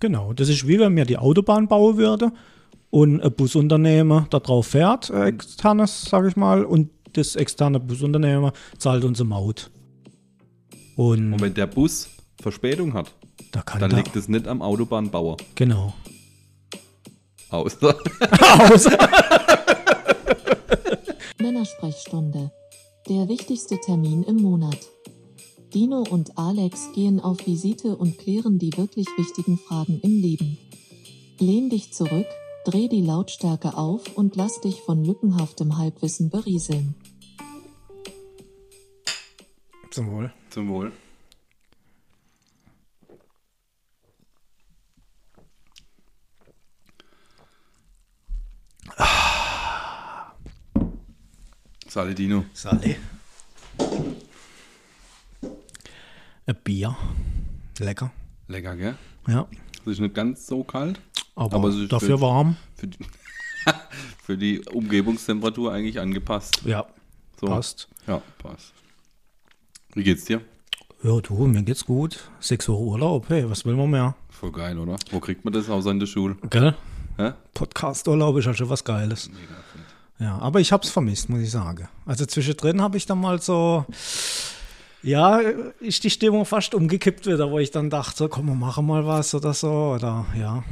Genau, das ist wie wenn mir die Autobahn bauen würde und ein Busunternehmen da drauf fährt, äh, externes, sage ich mal, und das externe Busunternehmen zahlt unsere Maut. Und, Und wenn der Bus Verspätung hat, da kann dann da, liegt es nicht am Autobahnbauer. genau. Außer Männersprechstunde. Der wichtigste Termin im Monat. Dino und Alex gehen auf Visite und klären die wirklich wichtigen Fragen im Leben. Lehn dich zurück, dreh die Lautstärke auf und lass dich von lückenhaftem Halbwissen berieseln. Zum Wohl. zum Wohl. Sali Dino. Sally. Ein Bier. Lecker. Lecker, gell? Ja. Es ist nicht ganz so kalt. Aber, Aber dafür für- warm. Für die, für die Umgebungstemperatur eigentlich angepasst. Ja. So. Passt. Ja, passt. Wie geht's dir? Ja, du, mir geht's gut. Sechs Wochen Urlaub, hey, was will man mehr? Voll geil, oder? Wo kriegt man das außer in der Schule? Gell? Podcast-Urlaub ist ja schon was Geiles. Mega. Ja, aber ich hab's vermisst, muss ich sagen. Also zwischendrin habe ich dann mal so, ja, ist die Stimmung fast umgekippt wieder, wo ich dann dachte, komm, wir machen mal was oder so, oder ja.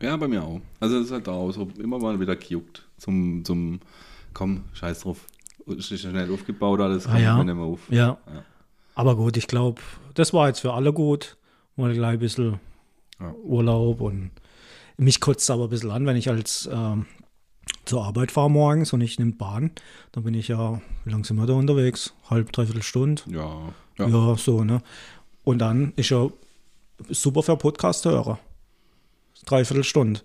Ja, bei mir auch. Also es ist halt auch so immer mal wieder gejuckt zum, zum komm, scheiß drauf. Ist nicht schnell aufgebaut alles, komm, Ah, ja. wir nehmen auf. Ja. Ja. Aber gut, ich glaube, das war jetzt für alle gut. Mal gleich ein bisschen Ja. Urlaub und mich kotzt aber ein bisschen an, wenn ich als ähm, zur Arbeit fahre morgens und ich nehme Bahn. Dann bin ich ja, wie lange sind wir da unterwegs? Halb, dreiviertel Stunde. Ja, Ja. ja. so, ne? Und dann ist ja super für Podcast-Hörer. Dreiviertel Stunde.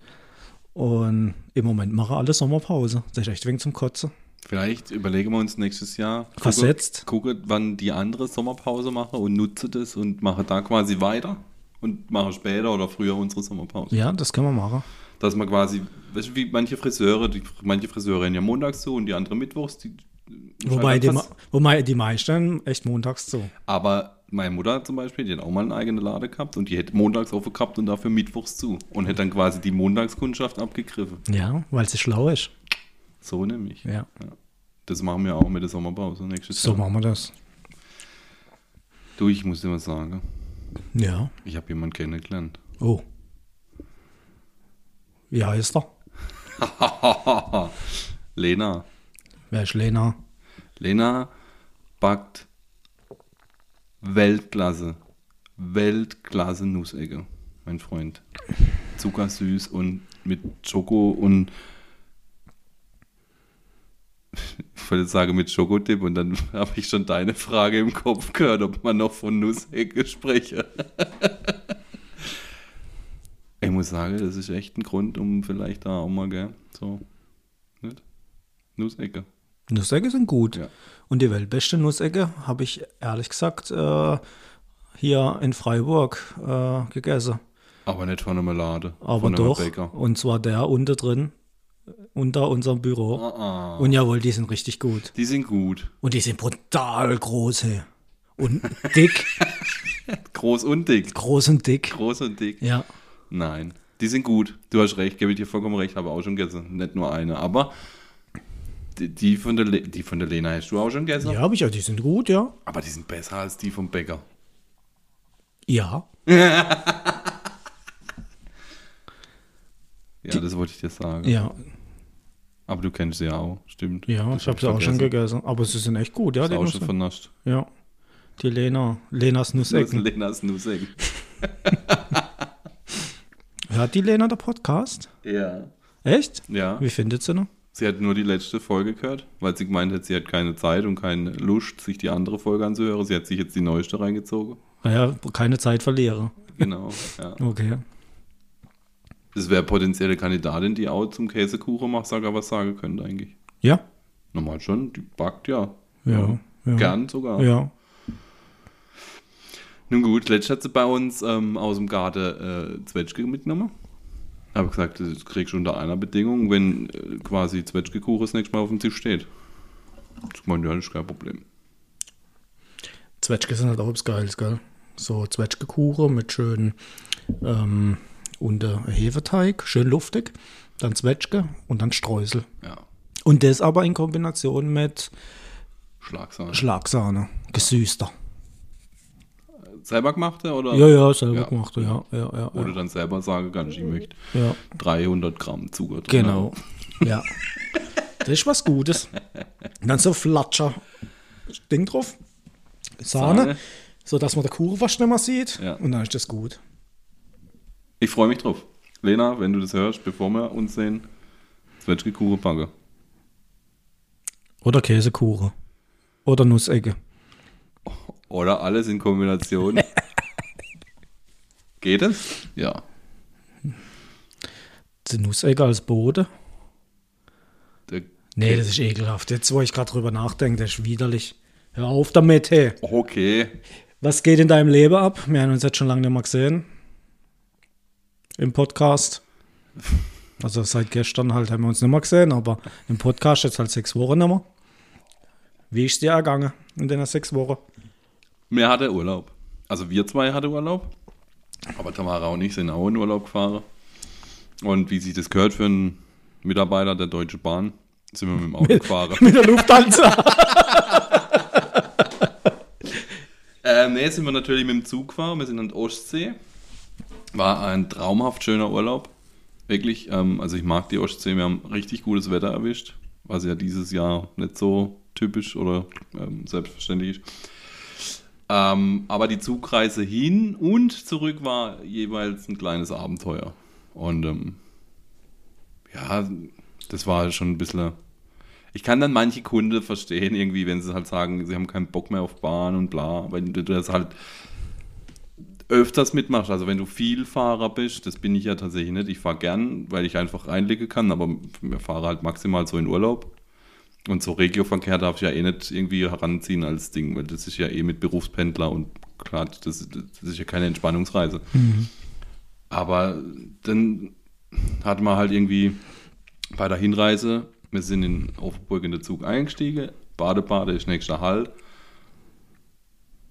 Und im Moment mache alle Sommerpause. Das ist echt wegen zum Kotzen. Vielleicht überlegen wir uns nächstes Jahr. gucke- Versetzt. Gucke, wann die andere Sommerpause mache und nutze das und mache da quasi weiter und mache später oder früher unsere Sommerpause. Ja, das können wir machen. Dass man quasi, weißt du, wie manche Friseure, die, manche Friseure rennen ja montags zu und die andere mittwochs. Die, Wobei die, Fast- ma- wobei die meisten echt montags so. Aber meine Mutter zum Beispiel, die hat auch mal eine eigene Lade gehabt und die hätte montags offen gehabt und dafür mittwochs zu und hätte dann quasi die Montagskundschaft abgegriffen. Ja, weil sie schlau ist. So nämlich. Ja. Das machen wir auch mit der Sommerpause nächstes So Jahr. machen wir das. Du, ich muss dir was sagen. Ja. Ich habe jemanden kennengelernt. Oh. Wie heißt er? Lena. Wer ist Lena? Lena backt Weltklasse. Weltklasse Nussecke, mein Freund. Zuckersüß und mit Schoko und ich wollte jetzt sagen mit Schokodip und dann habe ich schon deine Frage im Kopf gehört, ob man noch von Nussecke spreche. Ich muss sagen, das ist echt ein Grund, um vielleicht da auch mal, gell, so, nicht? Nussecke. Nussecke sind gut. Ja. Und die weltbeste Nussecke habe ich ehrlich gesagt äh, hier in Freiburg äh, gegessen. Aber nicht von einer Melade. Aber von doch. Bäcker. Und zwar der unter drin, unter unserem Büro. Ah, ah. Und jawohl, die sind richtig gut. Die sind gut. Und die sind brutal groß. Hey. Und dick. Groß und dick. groß und dick. Groß und dick. Ja. Nein. Die sind gut. Du hast recht, gebe ich dir vollkommen recht, habe auch schon gegessen. Nicht nur eine. Aber die, die, von der Le die von der Lena hast du auch schon gegessen. Ja, habe ich ja, die sind gut, ja. Aber die sind besser als die vom Bäcker. Ja. Ja, das wollte ich dir sagen. Ja, Aber du kennst sie ja auch, stimmt. ja, Das ich habe hab sie auch schon gegessen. Aber sie sind echt gut, ja. Hast Die auch schon vernascht. ja. Die Lena, Lenas Nussecken. Lenas Nussecken. Hört die Lena der Podcast? Ja. Echt? Ja. Wie findet sie noch? Sie hat nur die letzte Folge gehört, weil sie gemeint hat, sie hat keine Zeit und keine Lust, sich die andere Folge anzuhören. Sie hat sich jetzt die neueste reingezogen. Naja, keine Zeit verliere. Genau, ja. Okay. Das wäre potenzielle Kandidatin, die auch zum Käsekuchen macht, sag was sagen könnte eigentlich. Ja? Normal schon, die backt ja. Ja. ja. Gern sogar. Ja. Nun gut, letztes hat sie bei uns ähm, aus dem Garten äh, Zwetschge mitgenommen. Habe gesagt, das kriegst du unter einer Bedingung, wenn äh, quasi Zwetschgekuchen das nächste Mal auf dem Tisch steht. Ich meine, ja, das ist kein Problem. Zwetschge sind halt auch was Geiles, gell? So Zwetschgekuchen mit schönen, ähm, äh, Hefeteig, schön luftig, dann Zwetschge und dann Streusel. Ja. Und das aber in Kombination mit Schlagsahne. Schlagsahne, gesüßter. Selber gemachte oder? Ja, ja, selber Ja. gemacht, ja, ja, ja. Oder dann selber sagen kannst, ich möchte ja. 300 Gramm Zucker drin Genau. Ja. Das ist was Gutes. Und dann so Flatscher Ding drauf. Sahne, Sahne. so dass man den Kuchen fast nicht mehr sieht. Und dann ist das gut. Ich freue mich drauf. Lena, wenn du das hörst, bevor wir uns sehen, Zwetschgekuchen backen. Oder Käsekuchen. Oder Nussecke. Oder alles in Kombination. Geht es? Ja. Die Nussecke als Boden. Der- Nee, das ist ekelhaft. Jetzt, wo ich gerade drüber nachdenke, das ist widerlich. Hör auf damit, hey. Okay. Was geht in deinem Leben ab? Wir haben uns jetzt schon lange nicht mehr gesehen. Im Podcast. Also seit gestern halt haben wir uns nicht mehr gesehen, aber im Podcast jetzt halt sechs Wochen nicht mehr. Wie ist dir ergangen in den sechs Wochen? Mir hatte Urlaub. Also wir zwei hatten Urlaub. Aber Tamara und ich sind auch in Urlaub gefahren. Und wie sich das gehört für einen Mitarbeiter der Deutschen Bahn, sind wir mit dem Auto gefahren. Mit der Lufthansa. Ähm, nee, sind wir natürlich mit dem Zug gefahren. Wir sind an der Ostsee. War ein traumhaft schöner Urlaub. Wirklich, ähm, also ich mag die Ostsee. Wir haben richtig gutes Wetter erwischt, was ja dieses Jahr nicht so typisch oder ähm, selbstverständlich ist. Ähm, aber die Zugreise hin und zurück war jeweils ein kleines Abenteuer. Und ähm, ja, das war schon ein bisschen. Ich kann dann manche Kunden verstehen, irgendwie, wenn sie halt sagen, sie haben keinen Bock mehr auf Bahn und bla, wenn du das halt öfters mitmachst. Also wenn du viel Fahrer bist, das bin ich ja tatsächlich nicht. Ich fahre gern, weil ich einfach einlegen kann, aber wir fahren halt maximal so in Urlaub. Und so Regioverkehr darf ich ja eh nicht irgendwie heranziehen als Ding, weil das ist ja eh mit Berufspendler und klar, das, das ist ja keine Entspannungsreise. Aber dann hat man halt irgendwie bei der Hinreise, wir sind in Offenburg in den Zug eingestiegen, Badebade ist nächster Halt.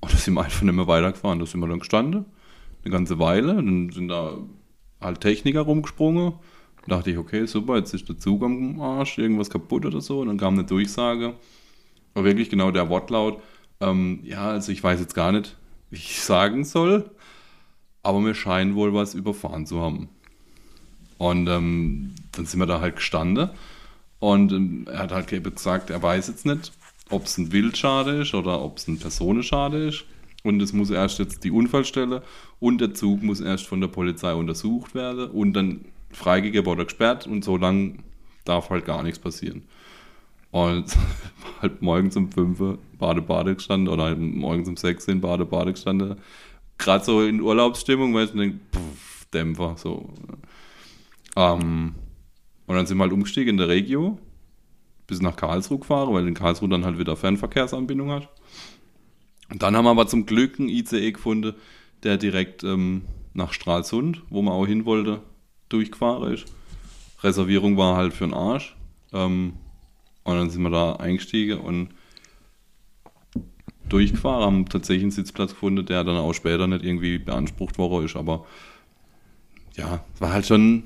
Und da sind wir einfach nicht mehr weitergefahren. Da sind wir dann gestanden, eine ganze Weile. Dann sind da halt Techniker rumgesprungen. Da dachte ich, okay, super, jetzt ist der Zug am Arsch, irgendwas kaputt oder so. Und dann kam eine Durchsage. Aber wirklich genau der Wortlaut. Ähm, ja, also ich weiß jetzt gar nicht, wie ich sagen soll. Aber wir scheinen wohl was überfahren zu haben. Und ähm, dann sind wir da halt gestanden. Und ähm, er hat halt eben gesagt, er weiß jetzt nicht, ob es ein Wildschade ist oder ob es ein Personenschade ist. Und es muss erst jetzt die Unfallstelle und der Zug muss erst von der Polizei untersucht werden und dann freigegeben oder gesperrt und so lang darf halt gar nichts passieren. Und halt morgens um 5 Uhr Bade-Bade gestanden oder halt morgens um 6 in Bade-Bade gestanden. Gerade so in Urlaubsstimmung, weil ich denke, Dämpfer, so. Ähm, und dann sind wir halt umgestiegen in der Regio, bis nach Karlsruhe gefahren, weil in Karlsruhe dann halt wieder Fernverkehrsanbindung hat. Und dann haben wir aber zum Glück einen ICE gefunden, der direkt ähm, nach Stralsund, wo man auch hin wollte, durchgefahren ist. Reservierung war halt für den Arsch. Ähm, und dann sind wir da eingestiegen und durchgefahren, haben tatsächlich einen Sitzplatz gefunden, der dann auch später nicht irgendwie beansprucht worden ist, aber ja, war halt schon,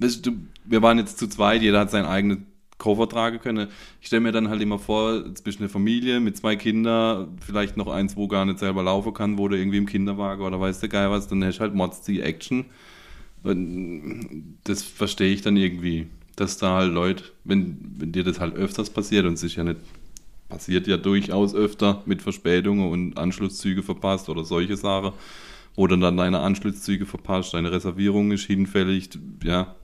weißt du, wir waren jetzt zu zweit, jeder hat seinen eigenen Koffer tragen können. Ich stelle mir dann halt immer vor, du eine Familie mit zwei Kindern, vielleicht noch eins, wo gar nicht selber laufen kann, wo du irgendwie im Kinderwagen oder weißt du geil was, dann hast du halt Mods die Action. Das verstehe ich dann irgendwie, dass da halt Leute, wenn, wenn dir das halt öfters passiert und ist ja nicht, passiert ja durchaus öfter mit Verspätungen und Anschlusszüge verpasst oder solche Sachen, wo dann deine Anschlusszüge verpasst, deine Reservierung ist hinfällig, ja,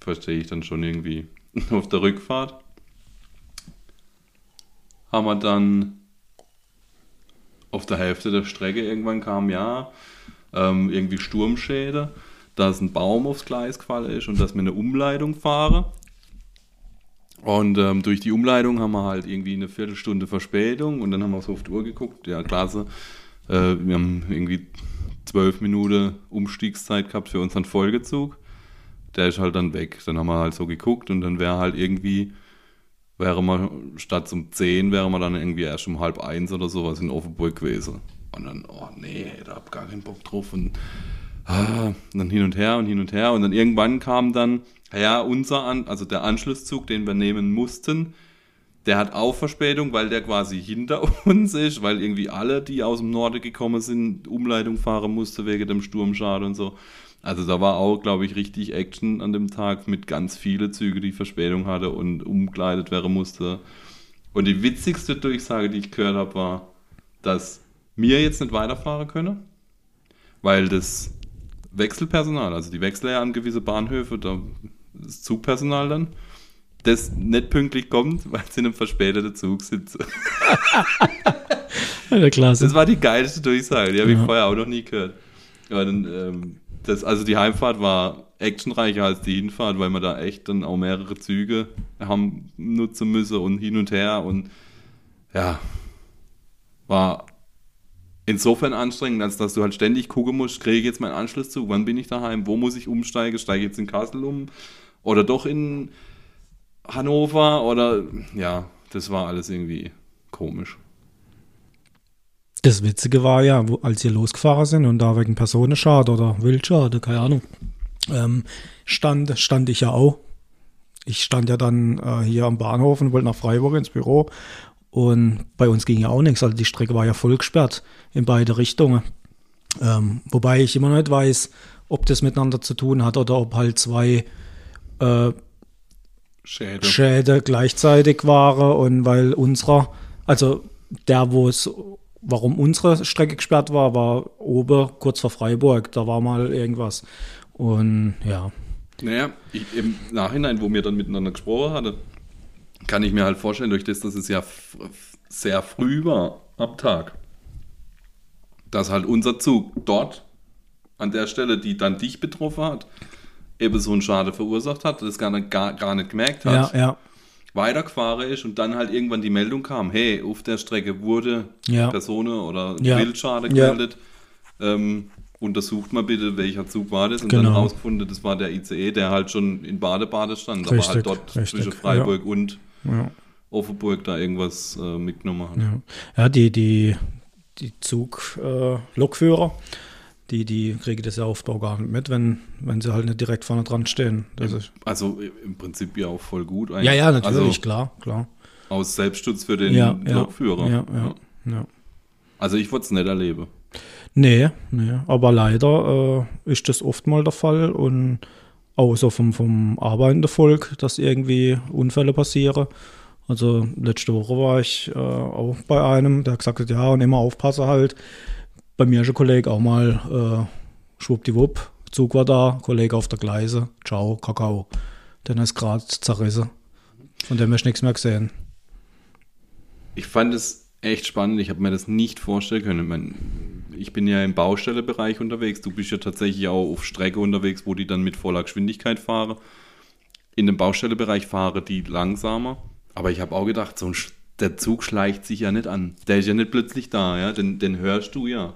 verstehe ich dann schon irgendwie. Auf der Rückfahrt haben wir dann auf der Hälfte der Strecke irgendwann kam, ja, ähm, irgendwie Sturmschäde, dass ein Baum aufs Gleis gefallen ist und dass wir eine Umleitung fahren. Und ähm, durch die Umleitung haben wir halt irgendwie eine Viertelstunde Verspätung und dann haben wir so auf die Uhr geguckt, ja, klasse, äh, wir haben irgendwie zwölf Minuten Umstiegszeit gehabt für unseren Folgezug. Der ist halt dann weg. Dann haben wir halt so geguckt und dann wäre halt irgendwie, wäre man statt um 10, wäre man dann irgendwie erst um halb eins oder sowas in Offenburg gewesen. Und dann, oh nee, da hab gar keinen Bock drauf. Und ah, dann hin und her und hin und her. Und dann irgendwann kam dann, ja, unser, An also der Anschlusszug, den wir nehmen mussten, der hat auch Verspätung, weil der quasi hinter uns ist, weil irgendwie alle, die aus dem Norden gekommen sind, Umleitung fahren musste wegen dem Sturmschad und so. Also da war auch, glaube ich, richtig Action an dem Tag mit ganz vielen Zügen, die Verspätung hatte und umkleidet werden musste. Und die witzigste Durchsage, die ich gehört habe, war, dass wir jetzt nicht weiterfahren können, weil das Wechselpersonal, also die wechseln ja an gewisse Bahnhöfe, da das Zugpersonal dann, das nicht pünktlich kommt, weil sie in einem verspäteten Zug sitzen. Ja, klasse. Das war die geilste Durchsage, die habe ich Ja. vorher auch noch nie gehört. Aber dann, ähm, das, also die Heimfahrt war actionreicher als die Hinfahrt, weil wir da echt dann auch mehrere Züge haben nutzen müssen und hin und her und ja, war insofern anstrengend, als dass du halt ständig gucken musst, kriege ich jetzt meinen Anschlusszug, wann bin ich daheim, wo muss ich umsteigen, steige ich jetzt in Kassel um oder doch in Hannover oder ja, das war alles irgendwie komisch. Das Witzige war ja, als wir losgefahren sind und da wegen Personenschade oder Wildschade, keine Ahnung, ähm, stand, stand ich ja auch. Ich stand ja dann äh, hier am Bahnhof und wollte nach Freiburg ins Büro. Und bei uns ging ja auch nichts. Also die Strecke war ja voll gesperrt in beide Richtungen. Ähm, wobei ich immer noch nicht weiß, ob das miteinander zu tun hat oder ob halt zwei äh, Schäde. Schäde gleichzeitig waren und weil unserer, also der, wo es, warum unsere Strecke gesperrt war, war oben kurz vor Freiburg. Da war mal irgendwas. Und ja, Naja, ich, im Nachhinein, wo wir dann miteinander gesprochen hatten, kann ich mir halt vorstellen, durch das, dass es ja sehr früh war am Tag, dass halt unser Zug dort an der Stelle, die dann dich betroffen hat, eben so einen Schade verursacht hat, das gar nicht, gar, gar nicht gemerkt ja, hat, ja, weitergefahren ist und dann halt irgendwann die Meldung kam, hey, auf der Strecke wurde Ja. Person oder Ja. Wildschade Ja. gemeldet. Ähm, untersucht mal bitte, welcher Zug war das und dann Genau. rausgefunden, das war der ICE, der halt schon in Badebade stand, aber Richtig, halt dort richtig, zwischen Freiburg und ja. Offenburg da irgendwas äh, mitgenommen hat. Ja, ja die, die, die Zug-Lokführer, äh, die, die kriegen das ja auch gar nicht mit, wenn, wenn sie halt nicht direkt vorne dran stehen. Das ist, Also im Prinzip ja auch voll gut eigentlich. ja, ja, natürlich, Also klar, klar. aus Selbstschutz für den ja, Lokführer. ja, ja, ja. Also ich würde es nicht erleben. Nee, nee, aber leider äh, ist das oft mal der Fall und so vom, vom arbeitenden Volk, dass irgendwie Unfälle passieren. Also letzte Woche war ich äh, auch bei einem, der hat gesagt ja, und immer aufpassen halt. Bei mir ist ein Kollege auch mal äh, schwuppdiwupp, Zug war da, Kollege auf der Gleise, ciao, Kakao. Den ist gerade zerrissen. Von dem hast du nichts mehr gesehen. Ich fand es echt spannend. Ich habe mir das nicht vorstellen können. Mein, ich bin ja im Baustellebereich unterwegs. Du bist ja tatsächlich auch auf Strecke unterwegs, wo die dann mit voller Geschwindigkeit fahren. In dem Baustellebereich fahren die langsamer. Aber ich habe auch gedacht, so ein, der Zug schleicht sich ja nicht an. Der ist ja nicht plötzlich da, ja. Den, den hörst du ja.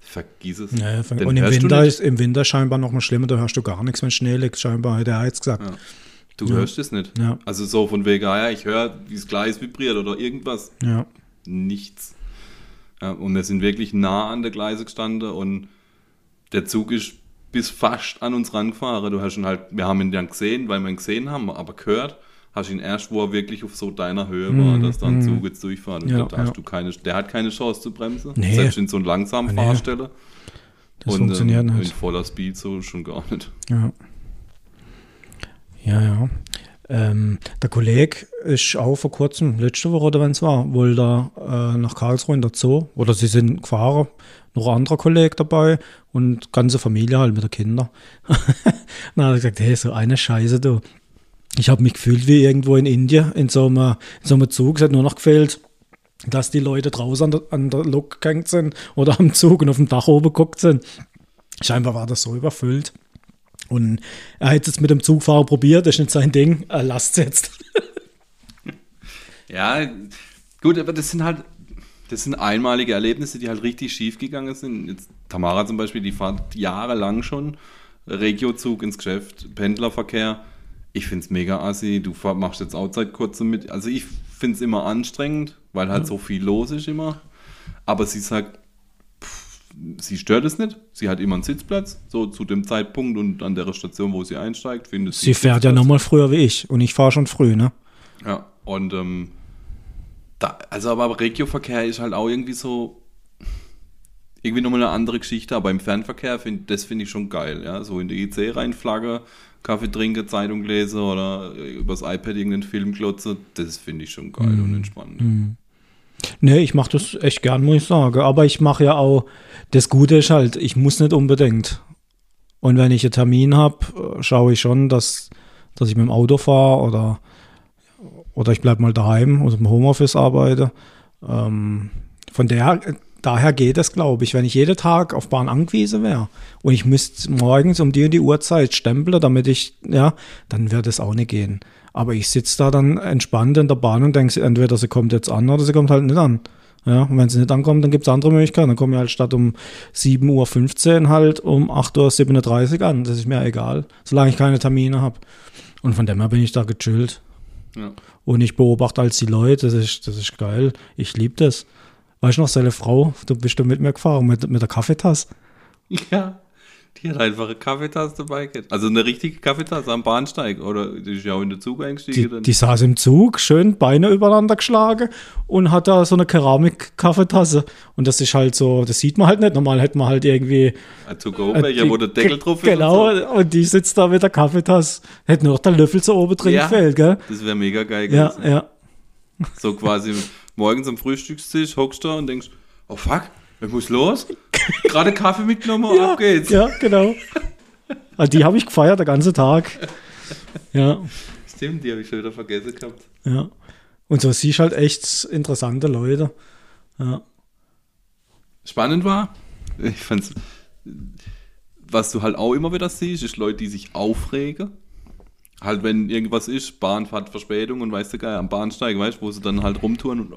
Vergiss es. Ja, Den und im Winter, ist, im Winter scheinbar noch mal schlimmer, da hörst du gar nichts, wenn Schnee liegt, scheinbar, hat er jetzt gesagt. Ja. Du hörst es nicht. Ja. Also so von wegen, ah ja, ich höre, wie das Gleis vibriert oder irgendwas. Ja. nichts. Und wir sind wirklich nah an der Gleise gestanden und der Zug ist bis fast an uns rangefahren. Du hast ihn halt, wir haben ihn dann gesehen, weil wir ihn gesehen haben, aber gehört, hast ihn erst, wo er wirklich auf so deiner Höhe war, dass da ein Zug jetzt. Und Mhm, Ja, da hast ja. du keine, der hat keine Chance zu bremsen. Nee. Selbst in so einer langsamen Nee. Fahrstelle. Das und funktioniert ähm, nicht. in voller Speed so schon gar nicht. Ja. Ja, ja. Ähm, der Kollege ist auch vor kurzem, letzte Woche oder wenn es war, wohl da äh, nach Karlsruhe in der Zoo, oder sie sind gefahren, noch ein anderer Kollege dabei und ganze Familie halt mit den Kindern. Dann hat er gesagt, hey, so eine Scheiße, du. Ich habe mich gefühlt wie irgendwo in Indien, in so einem, in so einem Zug. Es hat nur noch gefehlt, dass die Leute draußen an der, an der Lok gehängt sind oder am Zug und auf dem Dach oben geguckt sind. Scheinbar war das so überfüllt. Und er hat es jetzt mit dem Zugfahrer probiert, das ist nicht sein Ding, er lasst es jetzt. Ja, gut, aber das sind halt, das sind einmalige Erlebnisse, die halt richtig schief gegangen sind. Jetzt Tamara zum Beispiel, die fährt jahrelang schon Regiozug ins Geschäft, Pendlerverkehr. Ich finde es mega assi. Du machst jetzt Outside kurze mit. Also ich finde es immer anstrengend, weil halt so viel los ist immer. Aber sie sagt, pff, sie stört es nicht. Sie hat immer einen Sitzplatz, so zu dem Zeitpunkt und an der Station, wo sie einsteigt, findet Sie fährt ja nochmal früher wie ich. Und ich fahre schon früh, ne? Ja, und ähm, da, also aber Regioverkehr ist halt auch irgendwie so irgendwie nochmal eine andere Geschichte, aber im Fernverkehr, find, das finde ich schon geil, ja, so in die IC reinflagge, Kaffee trinke, Zeitung lese oder übers iPad irgendeinen Film glotze, das finde ich schon geil und entspannt. Nee, ich mache das echt gern, muss ich sagen. Aber ich mache ja auch, das Gute ist halt, ich muss nicht unbedingt. Und wenn ich einen Termin habe, schaue ich schon, dass, dass ich mit dem Auto fahre oder, oder ich bleibe mal daheim oder im Homeoffice arbeite. Ähm, von der, daher geht es, glaube ich, wenn ich jeden Tag auf Bahn angewiesen wäre und ich müsste morgens um die und die Uhrzeit stempeln, damit ich, ja, dann wird es auch nicht gehen. Aber ich sitze da dann entspannt in der Bahn und denke, entweder sie kommt jetzt an oder sie kommt halt nicht an. Ja, und wenn sie nicht ankommt, dann gibt es andere Möglichkeiten. Dann komme ich halt statt um 7.15 Uhr halt um 8.37 Uhr an. Das ist mir egal, solange ich keine Termine habe. Und von dem her bin ich da gechillt. Ja. Und ich beobachte als die Leute, das ist, das ist geil. Ich liebe das. Weißt du noch, seine Frau, du bist doch mit mir gefahren, mit, mit der Kaffeetasse. Ja, die hat einfach eine Kaffeetasse dabei gehabt. Also eine richtige Kaffeetasse am Bahnsteig oder die ist ja auch in den Zug eingestiegen. Die, die saß im Zug, schön Beine übereinander geschlagen und hat da so eine Keramik-Kaffeetasse. Und das ist halt so, das sieht man halt nicht. Normal hätte man halt irgendwie. Ein To-Go-Becher, wo der Deckel drauf ist. Genau, Und so. und, die sitzt da mit der Kaffeetasse. Hätte nur noch der Löffel so oben drin Ja. gefällt, gell? Das wäre mega geil Ja, gewesen. ja. So quasi morgens am Frühstückstisch hockst du da und denkst, oh fuck, ich muss los. Gerade Kaffee mitgenommen, Ja, ab geht's. ja genau. Also die habe ich gefeiert, den ganzen Tag. Ja, Stimmt, die habe ich schon wieder vergessen gehabt. ja. Und so siehst halt echt interessante Leute. Ja. Spannend war, ich fand's, was du halt auch immer wieder siehst, ist Leute, die sich aufregen. Halt, wenn irgendwas ist, Bahnfahrt, Verspätung und weißt du geil, am Bahnsteig, weißt du, wo sie dann halt rumtouren und.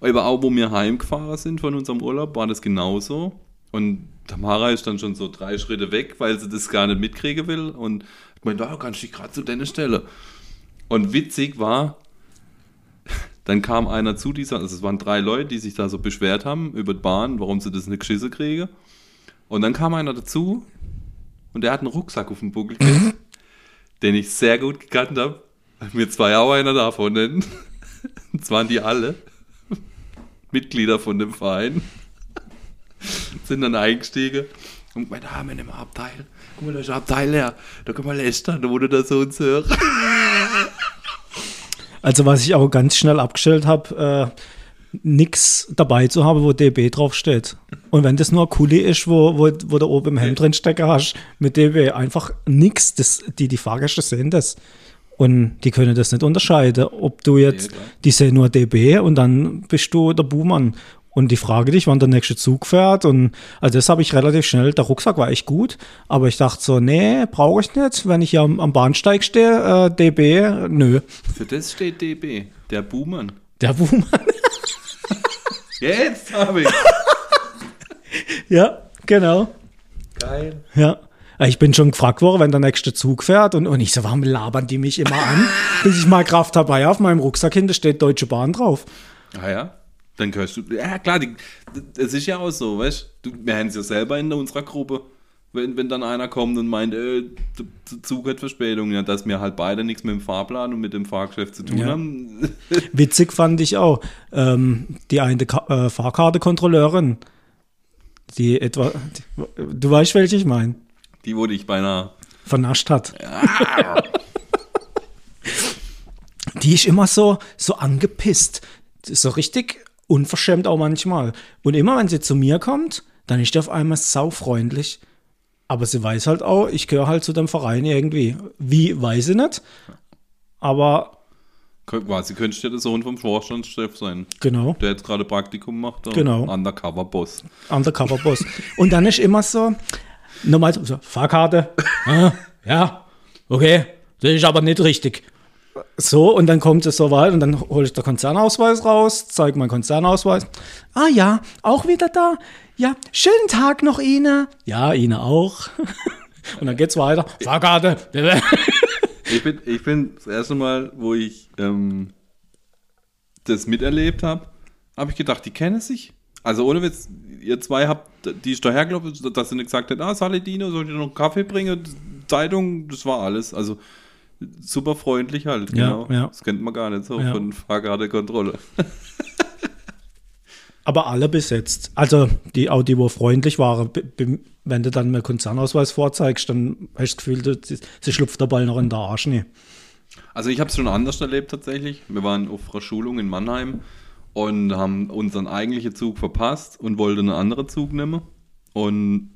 Aber auch, wo wir heimgefahren sind von unserem Urlaub, war das genauso. Und Tamara ist dann schon so drei Schritte weg, weil sie das gar nicht mitkriegen will. Und ich meine, da kannst du dich gerade zu deiner Stelle. Und witzig war, dann kam einer zu dieser, also es waren drei Leute, die sich da so beschwert haben über die Bahn, warum sie das nicht geschissen kriegen. Und dann kam einer dazu und der hat einen Rucksack auf dem Buckel gehabt, den ich sehr gut gekannt habe. Mir zwei auch einer davon nennen. Das waren die alle. Mitglieder von dem Verein. Sind dann eingestiegen und mein Name in dem Abteil. Guck mal, da ist ein Abteil leer. Da können wir lästern, da wurde da so und so. Also was ich auch ganz schnell abgestellt habe, äh, nix dabei zu haben, wo DB draufsteht. Und wenn das nur ein Kuli ist, wo, wo, wo du oben im Hemd drin stecken hast, mit DB, einfach nix. Das, die, die Fahrgäste sehen das. Und die können das nicht unterscheiden, ob du jetzt, klar. die sehen nur DB und dann bist du der Buhmann. Und die frage dich, wann der nächste Zug fährt. Und also das habe ich relativ schnell. Der Rucksack war echt gut, aber ich dachte so, nee, brauche ich nicht. Wenn ich hier am, am Bahnsteig stehe, äh, DB, nö. Für das steht DB, der Buhmann. Der Buhmann. Jetzt habe ich. Ja, genau. Geil. Ja. Ich bin schon gefragt worden, wenn der nächste Zug fährt und, und ich so, warum labern die mich immer an? Bis ich mal Kraft dabei auf meinem Rucksack hinter steht Deutsche Bahn drauf. Ah ja, dann gehörst du. Ja, klar, das ist ja auch so, weißt du? Wir haben es ja selber in unserer Gruppe. Wenn, wenn dann einer kommt und meint, äh, der Zug hat Verspätung, ja, dass wir halt beide nichts mit dem Fahrplan und mit dem Fahrgeschäft zu tun Ja. haben. Witzig fand ich auch, ähm, die eine äh, Fahrkartekontrolleurin, die etwa, die, du weißt, welche ich meine, Die wurde ich beinahe. vernascht hat. die ist immer so, so angepisst. So richtig unverschämt auch manchmal. Und immer, wenn sie zu mir kommt, dann ist die auf einmal saufreundlich. Aber sie weiß halt auch, ich gehöre halt zu dem Verein irgendwie. Wie, weiß ich nicht. Aber könntest du ja der Sohn vom Vorstandschef sein. genau, Der jetzt gerade Praktikum macht. Genau. Undercover-Boss. Undercover-Boss. Und dann ist immer so, normal so, Fahrkarte, ah, ja, okay, das ist aber nicht richtig. So, und dann kommt es so weit und dann hole ich den Konzernausweis raus, zeige meinen Konzernausweis. Ah ja, auch wieder da. Ja, schönen Tag noch Ihnen. Ja, Ihnen auch. Und dann geht's weiter. Fahrkarte. Ich bin, ich bin das erste Mal, wo ich ähm, das miterlebt habe, habe ich gedacht, die kennen sich. Also ohne Witz, ihr zwei habt, die ist dahergelaufen, dass sie nicht gesagt hat, ah, Saladino, soll ich dir noch einen Kaffee bringen? Zeitung, das war alles. Also super freundlich halt, Ja, genau. ja. Das kennt man gar nicht so Ja. von Fahrkartekontrolle. Aber alle besetzt. Also die Audi, wo freundlich waren, wenn du dann einen Konzernausweis vorzeigst, dann hast du das Gefühl, du, sie, sie schlüpft der Ball noch in der Arsch. Nee. Also ich habe es schon anders erlebt tatsächlich. Wir waren auf einer Schulung in Mannheim und haben unseren eigentlichen Zug verpasst und wollten einen anderen Zug nehmen. Und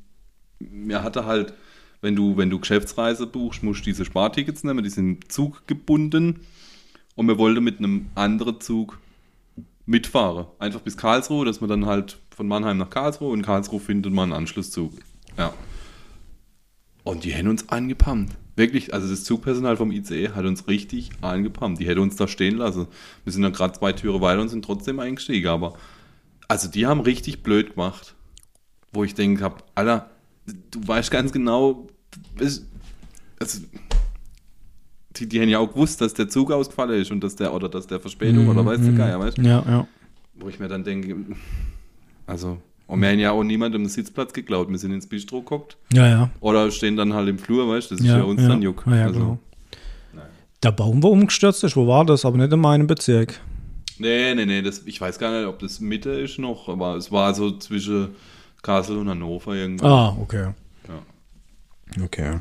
mir hatte halt, wenn du, wenn du Geschäftsreise buchst, musst du diese Spartickets nehmen, die sind zuggebunden. Und wir wollten mit einem anderen Zug mitfahren. Einfach bis Karlsruhe, dass man dann halt von Mannheim nach Karlsruhe und Karlsruhe findet man einen Anschlusszug. Ja. Und die hätten uns angepammt. Wirklich, also das Zugpersonal vom ICE hat uns richtig angepammt. Die hätte uns da stehen lassen. Wir sind dann gerade zwei Türe weiter und sind trotzdem eingestiegen. Aber also die haben richtig blöd gemacht. Wo ich denke hab, Alter, du weißt ganz genau, es- also, die, die haben ja auch gewusst, dass der Zug ausgefallen ist und dass der, oder dass der Verspätung oder weißt du, Geier, weißt du? Ja, ja. Wo ich mir dann denke, also, und wir haben ja auch niemandem einen Sitzplatz geklaut. Wir sind ins Bistro geguckt. Ja, ja. Oder stehen dann halt im Flur, weißt du, das ist ja, für uns ja. dann Juck. Ja, ja, also, genau. Der Baum, wo umgestürzt ist, wo war das? Aber nicht in meinem Bezirk. Nee, nee, nee, das, ich weiß gar nicht, ob das Mitte ist noch, aber es war so zwischen Kassel und Hannover irgendwie. Ah, okay. Ja. Okay.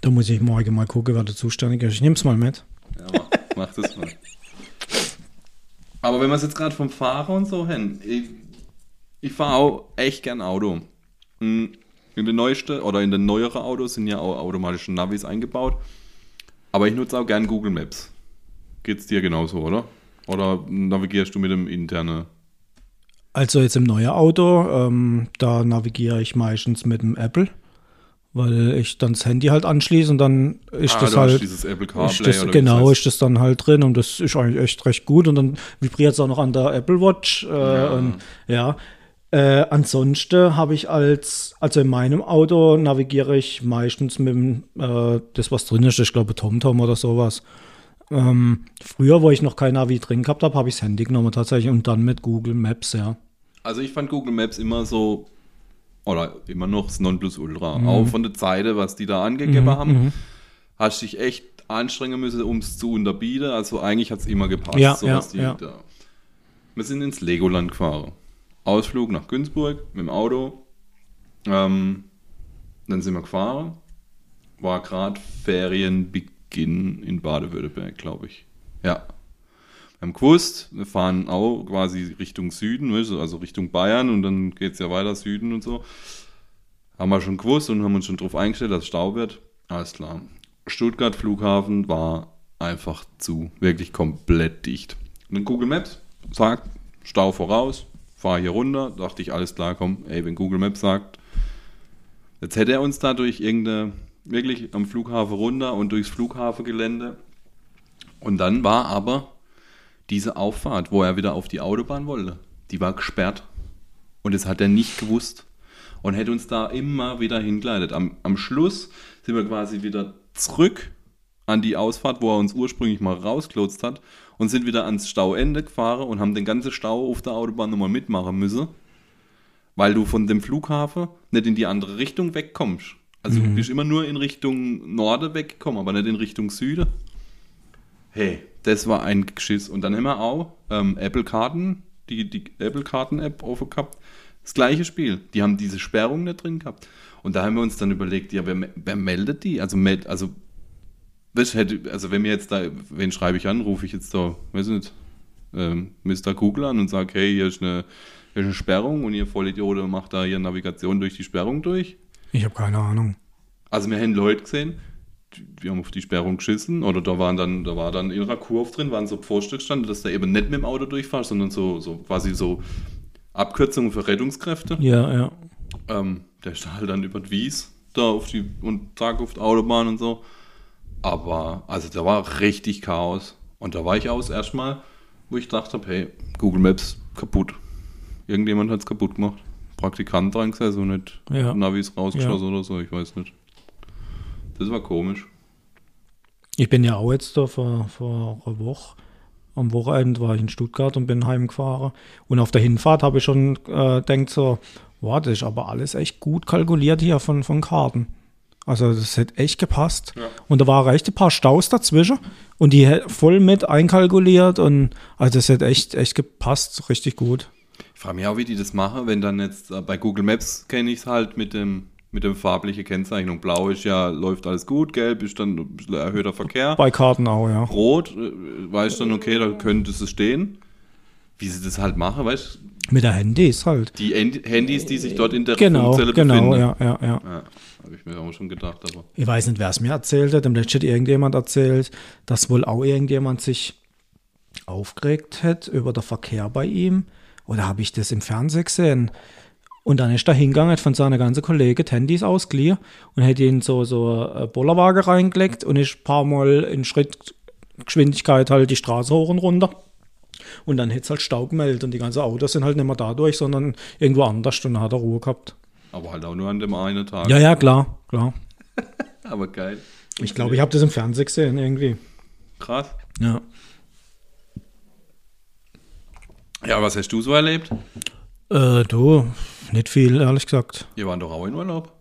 Da muss ich morgen mal gucken, wer der zuständig ist. Ich nehm's mal mit. Ja, mach, mach das mal. Aber wenn wir es jetzt gerade vom Fahrer und so hin, ich, fahre auch echt gern Auto. Mm, In den neuesten oder in den neueren Autos sind ja auch automatische Navis eingebaut. Aber ich nutze auch gern Google Maps. Geht's dir genauso, oder? Oder navigierst du mit dem internen? Also jetzt im neuen Auto, ähm, da navigiere ich meistens mit dem Apple, weil ich dann das Handy halt anschließe und dann ist Ah, das halt. dieses Apple Ist CarPlay das, oder wie genau, das heißt. ist das dann halt drin und das ist eigentlich echt recht gut und dann vibriert es auch noch an der Apple Watch. Äh, Ja. Und, ja. Äh, ansonsten habe ich als, also in meinem Auto navigiere ich meistens mit dem, äh, das was drin ist, ich glaube TomTom oder sowas. Ähm, früher, wo ich noch kein Navi drin gehabt habe, habe ich das Handy genommen tatsächlich und dann mit Google Maps, ja. Also ich fand Google Maps immer so, oder immer noch das Nonplusultra. Mhm. Auch von der Seite, was die da angegeben haben, hast dich echt anstrengen müssen, um es zu unterbieten. Also eigentlich hat es immer gepasst. Ja, so ja, was die ja. Da. Wir sind ins Legoland gefahren. Ausflug nach Günzburg mit dem Auto. Ähm, dann sind wir gefahren. War gerade Ferienbeginn in Baden-Württemberg, glaube ich. Ja. Wir haben gewusst, wir fahren auch quasi Richtung Süden, also Richtung Bayern und dann geht es ja weiter Süden und so. Haben wir schon gewusst und haben uns schon darauf eingestellt, dass es Stau wird. Alles klar. Stuttgart Flughafen war einfach zu, wirklich komplett dicht. Und dann Google Maps sagt, Stau voraus, fahr hier runter, dachte ich, alles klar, komm, ey, wenn Google Maps sagt, jetzt hätte er uns da durch irgendeine, wirklich am Flughafen runter und durchs Flughafengelände. Und dann war aber diese Auffahrt, wo er wieder auf die Autobahn wollte, die war gesperrt. Und das hat er nicht gewusst. Und hätte uns da immer wieder hingeleitet. Am, am Schluss sind wir quasi wieder zurück an die Ausfahrt, wo er uns ursprünglich mal rausklotzt hat und sind wieder ans Stauende gefahren und haben den ganzen Stau auf der Autobahn nochmal mitmachen müssen, weil du von dem Flughafen nicht in die andere Richtung wegkommst. Also du bist immer nur in Richtung Norden weggekommen, aber nicht in Richtung Süden. Hey, das war ein Geschiss. Und dann haben wir auch ähm, Apple-Karten, die, die Apple-Karten-App offen gehabt. Das gleiche Spiel. Die haben diese Sperrung nicht drin gehabt. Und da haben wir uns dann überlegt, ja, wer, wer meldet die? Also, meld, also, du, hätte, also wenn mir jetzt da, wen schreibe ich an, rufe ich jetzt da, weiß nicht, ähm, Mr. Google an und sage, hey, hier ist eine, hier ist eine Sperrung und ihr Vollidiote macht da hier Navigation durch die Sperrung durch. Ich habe keine Ahnung. Also wir haben Leute gesehen, die, die haben auf die Sperrung geschissen oder da waren dann, da war dann in einer Kurve drin, waren so Pfosten gestanden, dass da eben nicht mit dem Auto durchfährst, sondern so, so quasi so Abkürzungen für Rettungskräfte. Ja, ja. Ähm, der ist halt dann über die Wies da auf die und Tag auf die Autobahn und so. Aber also da war richtig Chaos. Und da war ich aus erstmal, wo ich dachte, hey, Google Maps kaputt. Irgendjemand hat es kaputt gemacht. Praktikant dran gesessen und nicht Ja. Navis rausgeschossen oder so, ich weiß nicht. Das war komisch. Ich bin ja auch jetzt da vor, vor einer Woche am Wochenende war ich in Stuttgart und bin heimgefahren. Und auf der Hinfahrt habe ich schon äh, denkt so, wow, das ist aber alles echt gut kalkuliert hier von, von Karten. Also das hätte echt gepasst. Ja. Und da waren echt ein paar Staus dazwischen und die voll mit einkalkuliert und also das hätte echt, echt gepasst, richtig gut. Ich frage mich auch, wie die das machen, wenn dann jetzt äh, bei Google Maps kenne ich es halt mit dem mit dem farbliche Kennzeichnung. Blau ist ja, läuft alles gut, gelb ist dann ein erhöhter Verkehr. Bei Karten auch, ja. Rot äh, weiß dann, okay, da könnte es stehen. Wie sie das halt machen, weißt du? Mit der Handys halt. Die End Handys, die sich dort in der Genau, Funkzelle genau, befinden. ja, ja, ja. Ja, habe ich mir auch schon gedacht, aber. Ich weiß nicht, wer es mir erzählt hat. Im letzten hat irgendjemand erzählt, dass wohl auch irgendjemand sich aufgeregt hat über den Verkehr bei ihm. Oder habe ich das im Fernsehen gesehen? Und dann ist er hingegangen, hat von seiner ganzen Kollegen die Handys ausgeliehen und hat ihn so, so einen Bollerwagen reingelegt und ist ein paar Mal in Schrittgeschwindigkeit halt die Straße hoch und runter. Und dann hat es halt Stau gemeldet und die ganzen Autos sind halt nicht mehr dadurch, sondern irgendwo anders und dann hat er Ruhe gehabt. Aber halt auch nur an dem einen Tag. Ja, ja, klar, klar. Aber geil. Ich glaube, ich habe das im Fernsehen gesehen irgendwie. Krass. Ja. Ja, was hast du so erlebt? Äh, du, nicht viel, ehrlich gesagt. Wir waren doch auch in Urlaub.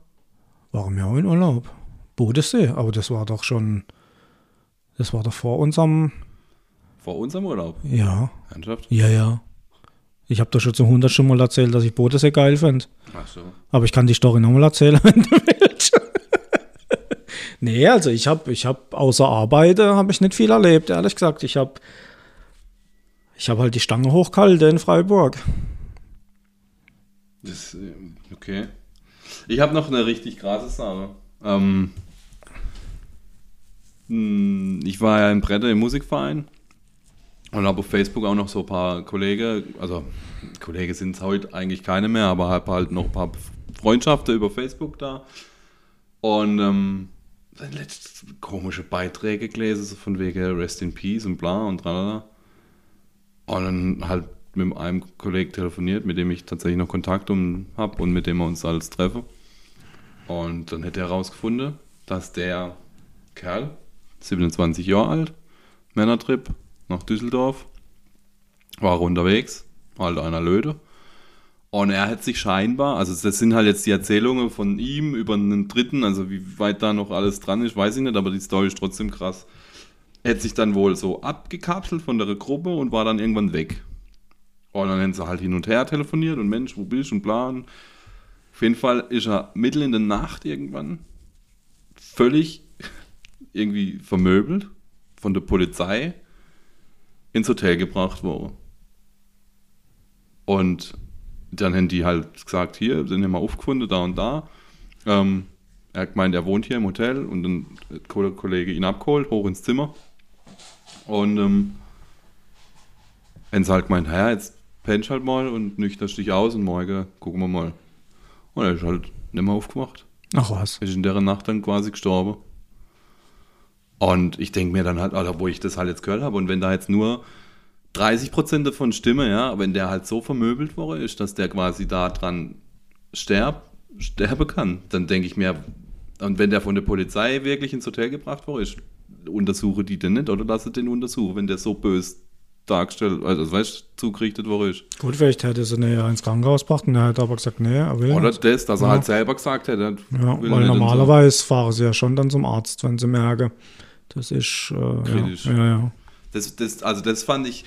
Warum ja auch in Urlaub? Bodensee, aber das war doch schon, das war doch vor unserem, Vor unserem Urlaub. ja, Ernsthaft? ja, ja. Ich habe doch schon zum hundertsten Mal erzählt, dass ich Bodensee geil finde. Ach so. Aber ich kann die Story nochmal erzählen, wenn du willst. nee, also ich habe, ich habe außer Arbeit habe ich nicht viel erlebt, ehrlich gesagt. Ich habe, ich habe halt die Stange hochgehalten in Freiburg. Das, äh, okay. Ich habe noch eine richtig krasse Sache. Ähm, mh, ich war ja in Bretter im Musikverein und habe auf Facebook auch noch so ein paar Kollegen, also Kollegen sind es heute eigentlich keine mehr, aber habe halt noch ein paar Freundschaften über Facebook da. Und ähm, dann letzte komische Beiträge gelesen, so von wegen Rest in Peace und bla und tralala. Und dann halt mit einem Kollegen telefoniert, mit dem ich tatsächlich noch Kontakt um, habe und mit dem wir uns alles treffen. Und dann hätte er herausgefunden, dass der Kerl, 27 Jahre alt, Männertrip nach Düsseldorf, war unterwegs, halt einer Löde. Und er hat sich scheinbar, also das sind halt jetzt die Erzählungen von ihm über einen Dritten, also wie weit da noch alles dran ist, weiß ich nicht, aber die Story ist trotzdem krass. Er hat sich dann wohl so abgekapselt von der Gruppe und war dann irgendwann weg. Und dann haben sie halt hin und her telefoniert und Mensch, wo bist du und bla. Auf jeden Fall ist er mitten in der Nacht irgendwann völlig irgendwie vermöbelt von der Polizei ins Hotel gebracht worden. Und dann haben die halt gesagt, hier, sind wir mal aufgefunden, da und da. Ähm, er hat gemeint, er wohnt hier im Hotel und dann hat der Kollege ihn abgeholt, hoch ins Zimmer. Und ähm, sie halt gemeint, ja, jetzt pennst halt mal und nüchterst dich aus und morgen gucken wir mal. Und er ist halt nicht mehr aufgemacht. Ach was. Er ist in der Nacht dann quasi gestorben. Und ich denke mir dann halt, Alter, wo ich das halt jetzt gehört habe, und wenn da jetzt nur 30% davon stimme, ja, wenn der halt so vermöbelt worden ist, dass der quasi da dran sterb, sterben kann, dann denke ich mir, und wenn der von der Polizei wirklich ins Hotel gebracht worden ist, untersuche die den nicht oder lasse den untersuchen, wenn der so böse dargestellt, also weißt du, zugerichtet worden ist. Gut, vielleicht hätte sie ihn ja ins Krankenhaus gebracht und er hat aber gesagt, nee, er will Oder nicht. das, dass er Ja. halt selber gesagt hätte. Ja, weil und so. normalerweise fahren sie ja schon dann zum Arzt, wenn sie merken. Das ist äh, Kritisch. Ja, ja, ja. Das, das, also das fand ich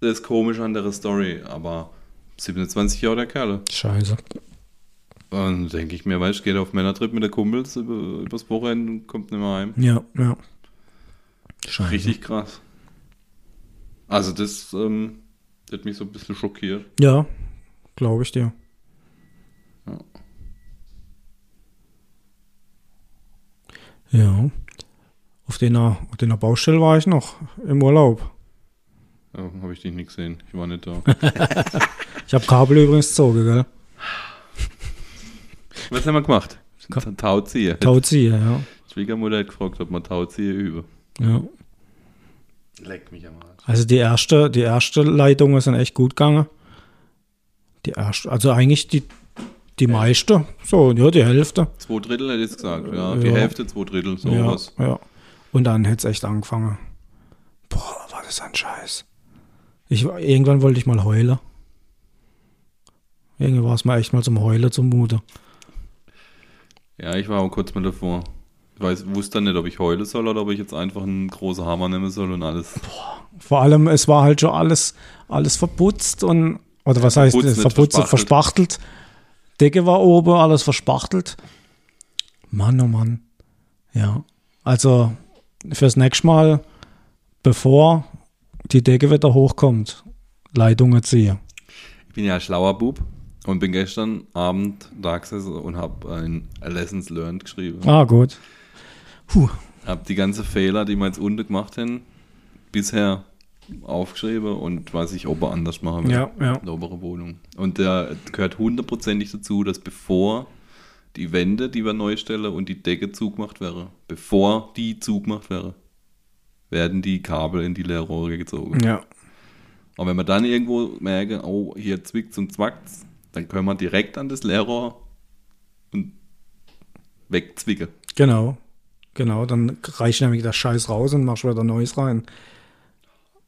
das komische an der Story, aber 27 Jahre der Kerle. Scheiße. Und denke ich mir, weißt du, geht auf Männertrip mit der Kumpels über, übers Wochenende und kommt nicht mehr heim. Ja, ja. Scheiße. Richtig krass. Also das ähm, hat mich so ein bisschen schockiert. Ja, glaube ich dir. Ja. Ja. Auf der, auf der Baustelle war ich noch im Urlaub. Ja, Habe ich dich nicht gesehen. Ich war nicht da. Ich habe Kabel übrigens gezogen, gell? Was haben wir gemacht? Tauzieher. Tauzieher, ja. Schwiegermutter hat gefragt, ob man Tauzieher übe. ja. Leck mich am Arsch. Also die erste, die erste Leitungen sind echt gut gegangen. Die erste, also eigentlich die, die meiste, so, ja, die Hälfte. Zwei Drittel hätte ich gesagt. Ja, die Ja. Hälfte, zwei Drittel, Ja, sowas. ja. Und dann hätte es echt angefangen. Boah, war Was ein Scheiß. Ich, irgendwann wollte ich mal heulen. Irgendwie war es mir echt mal zum Heulen zumute. Ja, ich war auch kurz mal davor. Ich weiß, wusste dann nicht, ob ich heulen soll oder ob ich jetzt einfach einen großen Hammer nehmen soll und alles. Vor allem, es war halt schon alles, alles verputzt und, oder was heißt verputzt, verputzt und verspachtelt. verspachtelt. Decke war oben, alles verspachtelt. Mann, oh Mann. Ja. Also, fürs nächste Mal, bevor die Decke wieder hochkommt, Leitungen ziehen. Ich bin ja ein schlauer Bub und bin gestern Abend da gesessen und habe ein Lessons Learned geschrieben. Ah, gut. Puh. Habe die ganzen Fehler, die wir jetzt unten gemacht haben, bisher aufgeschrieben und was ich oben anders machen will. Ja, ja. In der oberen Wohnung. Und da gehört hundertprozentig dazu, dass bevor die Wände, die wir neu stellen und die Decke zugemacht wäre, bevor die zugemacht wäre, werden die Kabel in die Leerrohre gezogen. Ja. Und wenn wir dann irgendwo merken, oh, hier zwickt's und zwackt's, dann können wir direkt an das Leerrohr und wegzwicken. Genau. Genau, dann reicht nämlich der Scheiß raus und machst wieder Neues rein.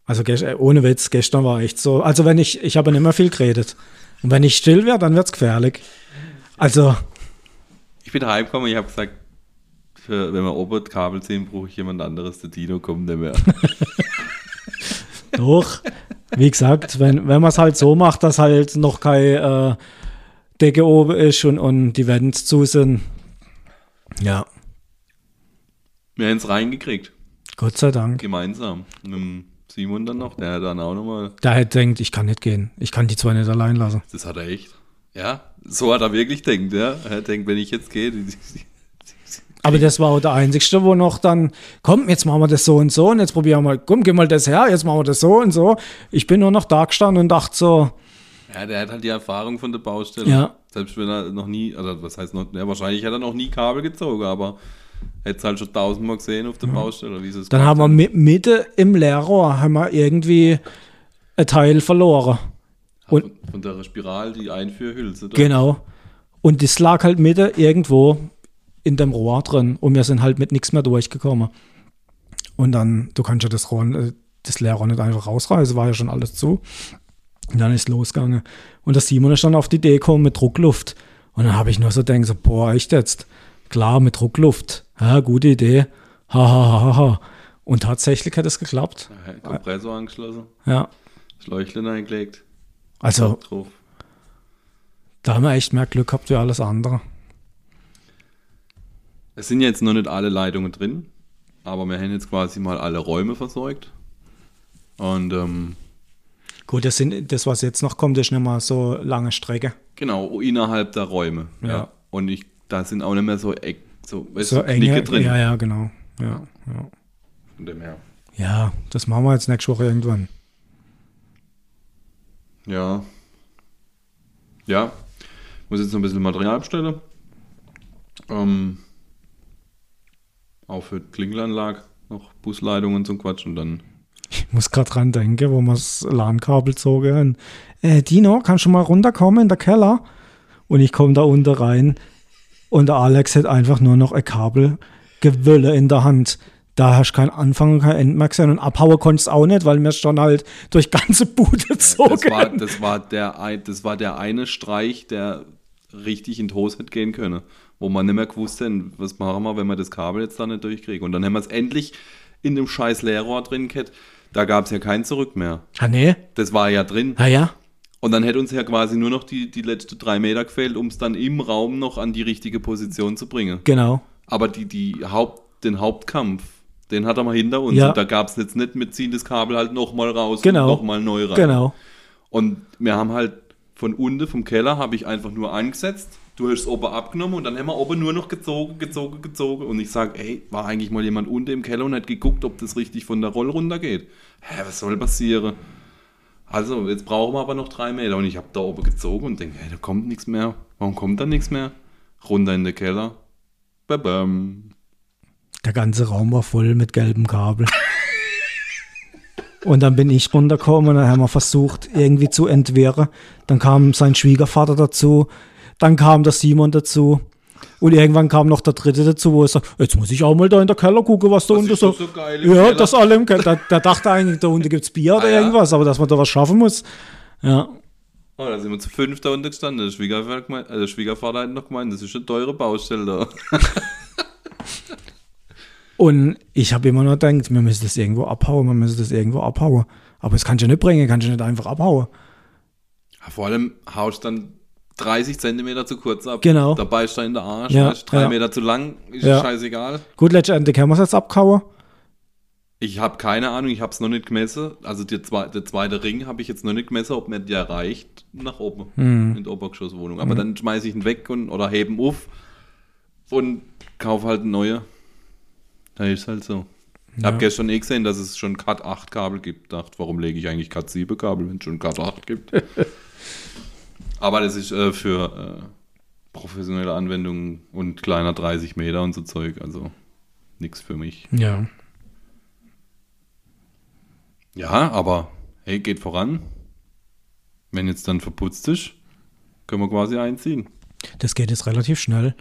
Also äh, ohne Witz, gestern war echt so. Also wenn ich, ich habe nicht mehr viel geredet. Und wenn ich still wäre, dann wird's gefährlich. Also, Ich bin heimgekommen und ich habe gesagt, für, wenn wir das Kabel ziehen, brauche ich jemand anderes. Der Dino kommt nicht mehr. doch. Wie gesagt, wenn, wenn man es halt so macht, dass halt noch keine äh, Decke oben ist und, und die Wände zu sind. Ja, Wir haben es reingekriegt. Gott sei Dank. Gemeinsam. Mit Simon dann noch, der hat dann auch nochmal. Der hätte denkt, ich kann nicht gehen. Ich kann die zwei nicht allein lassen. Das hat er echt. Ja, so hat er wirklich denkt, ja. Er denkt, wenn ich jetzt gehe, die, die, Aber das war auch der einzigste, wo noch dann, komm, jetzt machen wir das so und so und jetzt probieren wir mal, komm, geh mal das her, jetzt machen wir das so und so. Ich bin nur noch da gestanden und dachte so, Ja, der hat halt die Erfahrung von der Baustelle. Ja. Selbst wenn er noch nie, also was heißt noch, ja, wahrscheinlich hat er noch nie Kabel gezogen, aber hätte es halt schon tausendmal gesehen auf der Baustelle, wie es dann haben wir mi- Mitte im Leerrohr haben wir irgendwie ein Teil verloren. Von, von der Spiral, die Einführhülse. da. Genau. Und das lag halt Mitte irgendwo in dem Rohr drin und wir sind halt mit nichts mehr durchgekommen. Und dann, du kannst ja das Rohr, äh, das Leerrohr nicht einfach rausreißen, war ja schon alles zu. Und dann ist losgegangen. Und der Simon ist dann auf die Idee gekommen mit Druckluft. Und dann habe ich nur so gedacht, so, boah, echt jetzt? Klar, mit Druckluft. Ja, gute Idee. Ha, ha, ha, ha, ha. Und tatsächlich hat es geklappt. Ja, Kompressor angeschlossen, Ja. das Leuchtchen eingelegt, Also, drauf. da haben wir echt mehr Glück gehabt wie alles andere. Es sind jetzt noch nicht alle Leitungen drin, aber wir haben jetzt quasi mal alle Räume versorgt. Und ähm, Gut, das, sind, das, was jetzt noch kommt, ist nicht mehr so lange Strecke. genau, innerhalb der Räume. Ja. Und ich, da sind auch nicht mehr so, Eck, so, weißt So du, Knicke enge. drin. Ja, ja, genau. Ja, ja. Von dem her. ja, das machen wir jetzt nächste Woche irgendwann. Ja. Ja. Muss jetzt noch ein bisschen Material bestellen. Ähm, auch für Klingelanlage noch Busleitungen und so Quatsch und dann. Ich muss gerade dran denken, wo wir das LAN-Kabel zogen. Äh, Dino, kannst du mal runterkommen in der Keller? Und ich komme da unten rein und der Alex hat einfach nur noch ein Kabelgewölle in der Hand. Da hast du keinen Anfang und kein Ende mehr gesehen. Und abhauen konntest du auch nicht, weil wir schon halt durch ganze Bude gezogen Das war, das, war der, das war der eine Streich, der richtig in die Hose hätte gehen können. Wo man nicht mehr gewusst hat, was machen wir, wenn wir das Kabel jetzt da nicht durchkriegen. Und dann haben wir es endlich in dem scheiß Leerrohr drin gehabt. Da gab es ja kein Zurück mehr. Ah, nee? Das war ja drin. Ah, ja? Und dann hätte uns ja quasi nur noch die, die letzten drei Meter gefehlt, um es dann im Raum noch an die richtige Position zu bringen. Genau. Aber die, die Haupt, den Hauptkampf, den hat er mal hinter uns. Ja. Und da gab es jetzt nicht mit ziehen das Kabel halt nochmal raus Genau. und nochmal neu rein. Genau. Und wir haben halt von unten, vom Keller, habe ich einfach nur angesetzt. Du hast es oben abgenommen und dann haben wir oben nur noch gezogen, gezogen, gezogen. Und ich sage, ey, war eigentlich mal jemand unten im Keller und hat geguckt, ob das richtig von der Roll runtergeht. Hä, was soll passieren? Also, jetzt brauchen wir aber noch drei Meter. Und ich habe da oben gezogen und denke, hey, da kommt nichts mehr. Warum kommt da nichts mehr? Runter in den Keller. Babam. Der ganze Raum war voll mit gelbem Kabel. und dann bin ich runtergekommen und dann haben wir versucht, irgendwie zu entwehren. Dann kam sein Schwiegervater dazu. Dann kam der Simon dazu. Und irgendwann kam noch der dritte dazu, wo er sagt, jetzt muss ich auch mal da in der Keller gucken, was da unten ist so. so ja, das alle im Keller. Der, der dachte eigentlich, da unten gibt's Bier oder Ah, ja? irgendwas, aber dass man da was schaffen muss. Ja. Oh, da sind wir zu fünf da unten gestanden. Der Schwiegervater, der Schwiegervater hat noch gemeint, das ist eine teure Baustelle da. Und ich habe immer noch gedacht, wir müssen das irgendwo abhauen, wir müssen das irgendwo abhauen. Aber das kannst du nicht bringen, kannst du nicht einfach abhauen. Vor allem haust dann 30 Zentimeter zu kurz ab. Genau. Dabei ist er in der Arsch, Ja, weißt, drei ja. Meter zu lang, ist Ja. scheißegal. Gut, letztendlich haben wir es jetzt abgehauen. Ich habe keine Ahnung, ich habe es noch nicht gemessen. Also der, zwe der zweite Ring habe ich jetzt noch nicht gemessen, ob mir der reicht nach oben Hm. in der Obergeschosswohnung. Aber dann schmeiße ich ihn weg und, oder heben auf und kaufe halt einen neuen. Da ist halt so. Ich habe gestern eh gesehen, dass es schon Cat 8 Kabel gibt. Dachte, warum lege ich eigentlich Cat 7 Kabel, wenn es schon Cat 8 gibt? Aber das ist äh, für äh, professionelle Anwendungen und kleiner 30 Meter und so Zeug. Also nichts für mich. Ja. Ja, aber hey, geht voran. Wenn jetzt dann verputzt ist, können wir quasi einziehen. Das geht jetzt relativ schnell.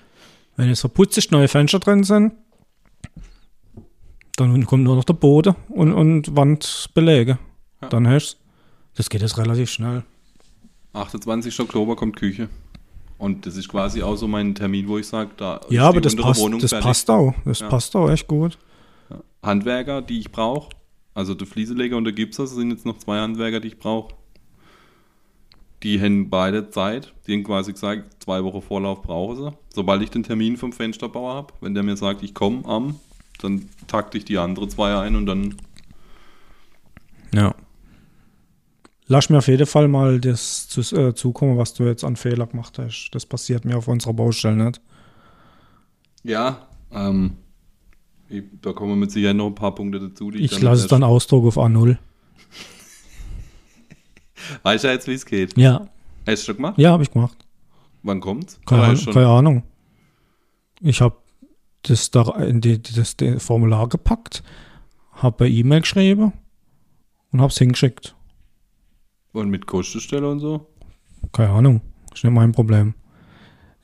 Wenn jetzt verputzt ist, neue Fenster drin sind, dann kommt nur noch der Boden und, und Wandbeläge. Ja. Dann hast du Das geht jetzt relativ schnell. 28. Oktober kommt Küche. Und das ist quasi auch so mein Termin, wo ich sage, da ist Ja, aber die das passt, Wohnung das fertig. passt auch. Das Ja. passt auch echt gut. Handwerker, die ich brauche. Also der Flieseleger und der Gipser sind jetzt noch zwei Handwerker, die ich brauche. Die haben beide Zeit. Die haben quasi gesagt, zwei Wochen Vorlauf brauchen sie. Sobald ich den Termin vom Fensterbauer habe, wenn der mir sagt, ich komme am, dann takte ich die andere zwei ein und dann Ja. Lass mir auf jeden Fall mal das zu, äh, zukommen, was du jetzt an Fehler gemacht hast. Das passiert mir auf unserer Baustelle nicht. Ja, ähm, ich, da kommen mit Sicherheit noch ein paar Punkte dazu. Die Ich lasse es dann Ausdruck auf A0. Weißt du jetzt, wie es geht? Ja, Hast du schon gemacht? ja, habe ich gemacht. Wann kommt's? Keine, Ahnung, keine Ahnung. Ich habe das da in die, das die Formular gepackt, habe per E-Mail geschrieben und habe es hingeschickt. Und mit Kostenstelle und so? Keine Ahnung, ist nicht mein Problem.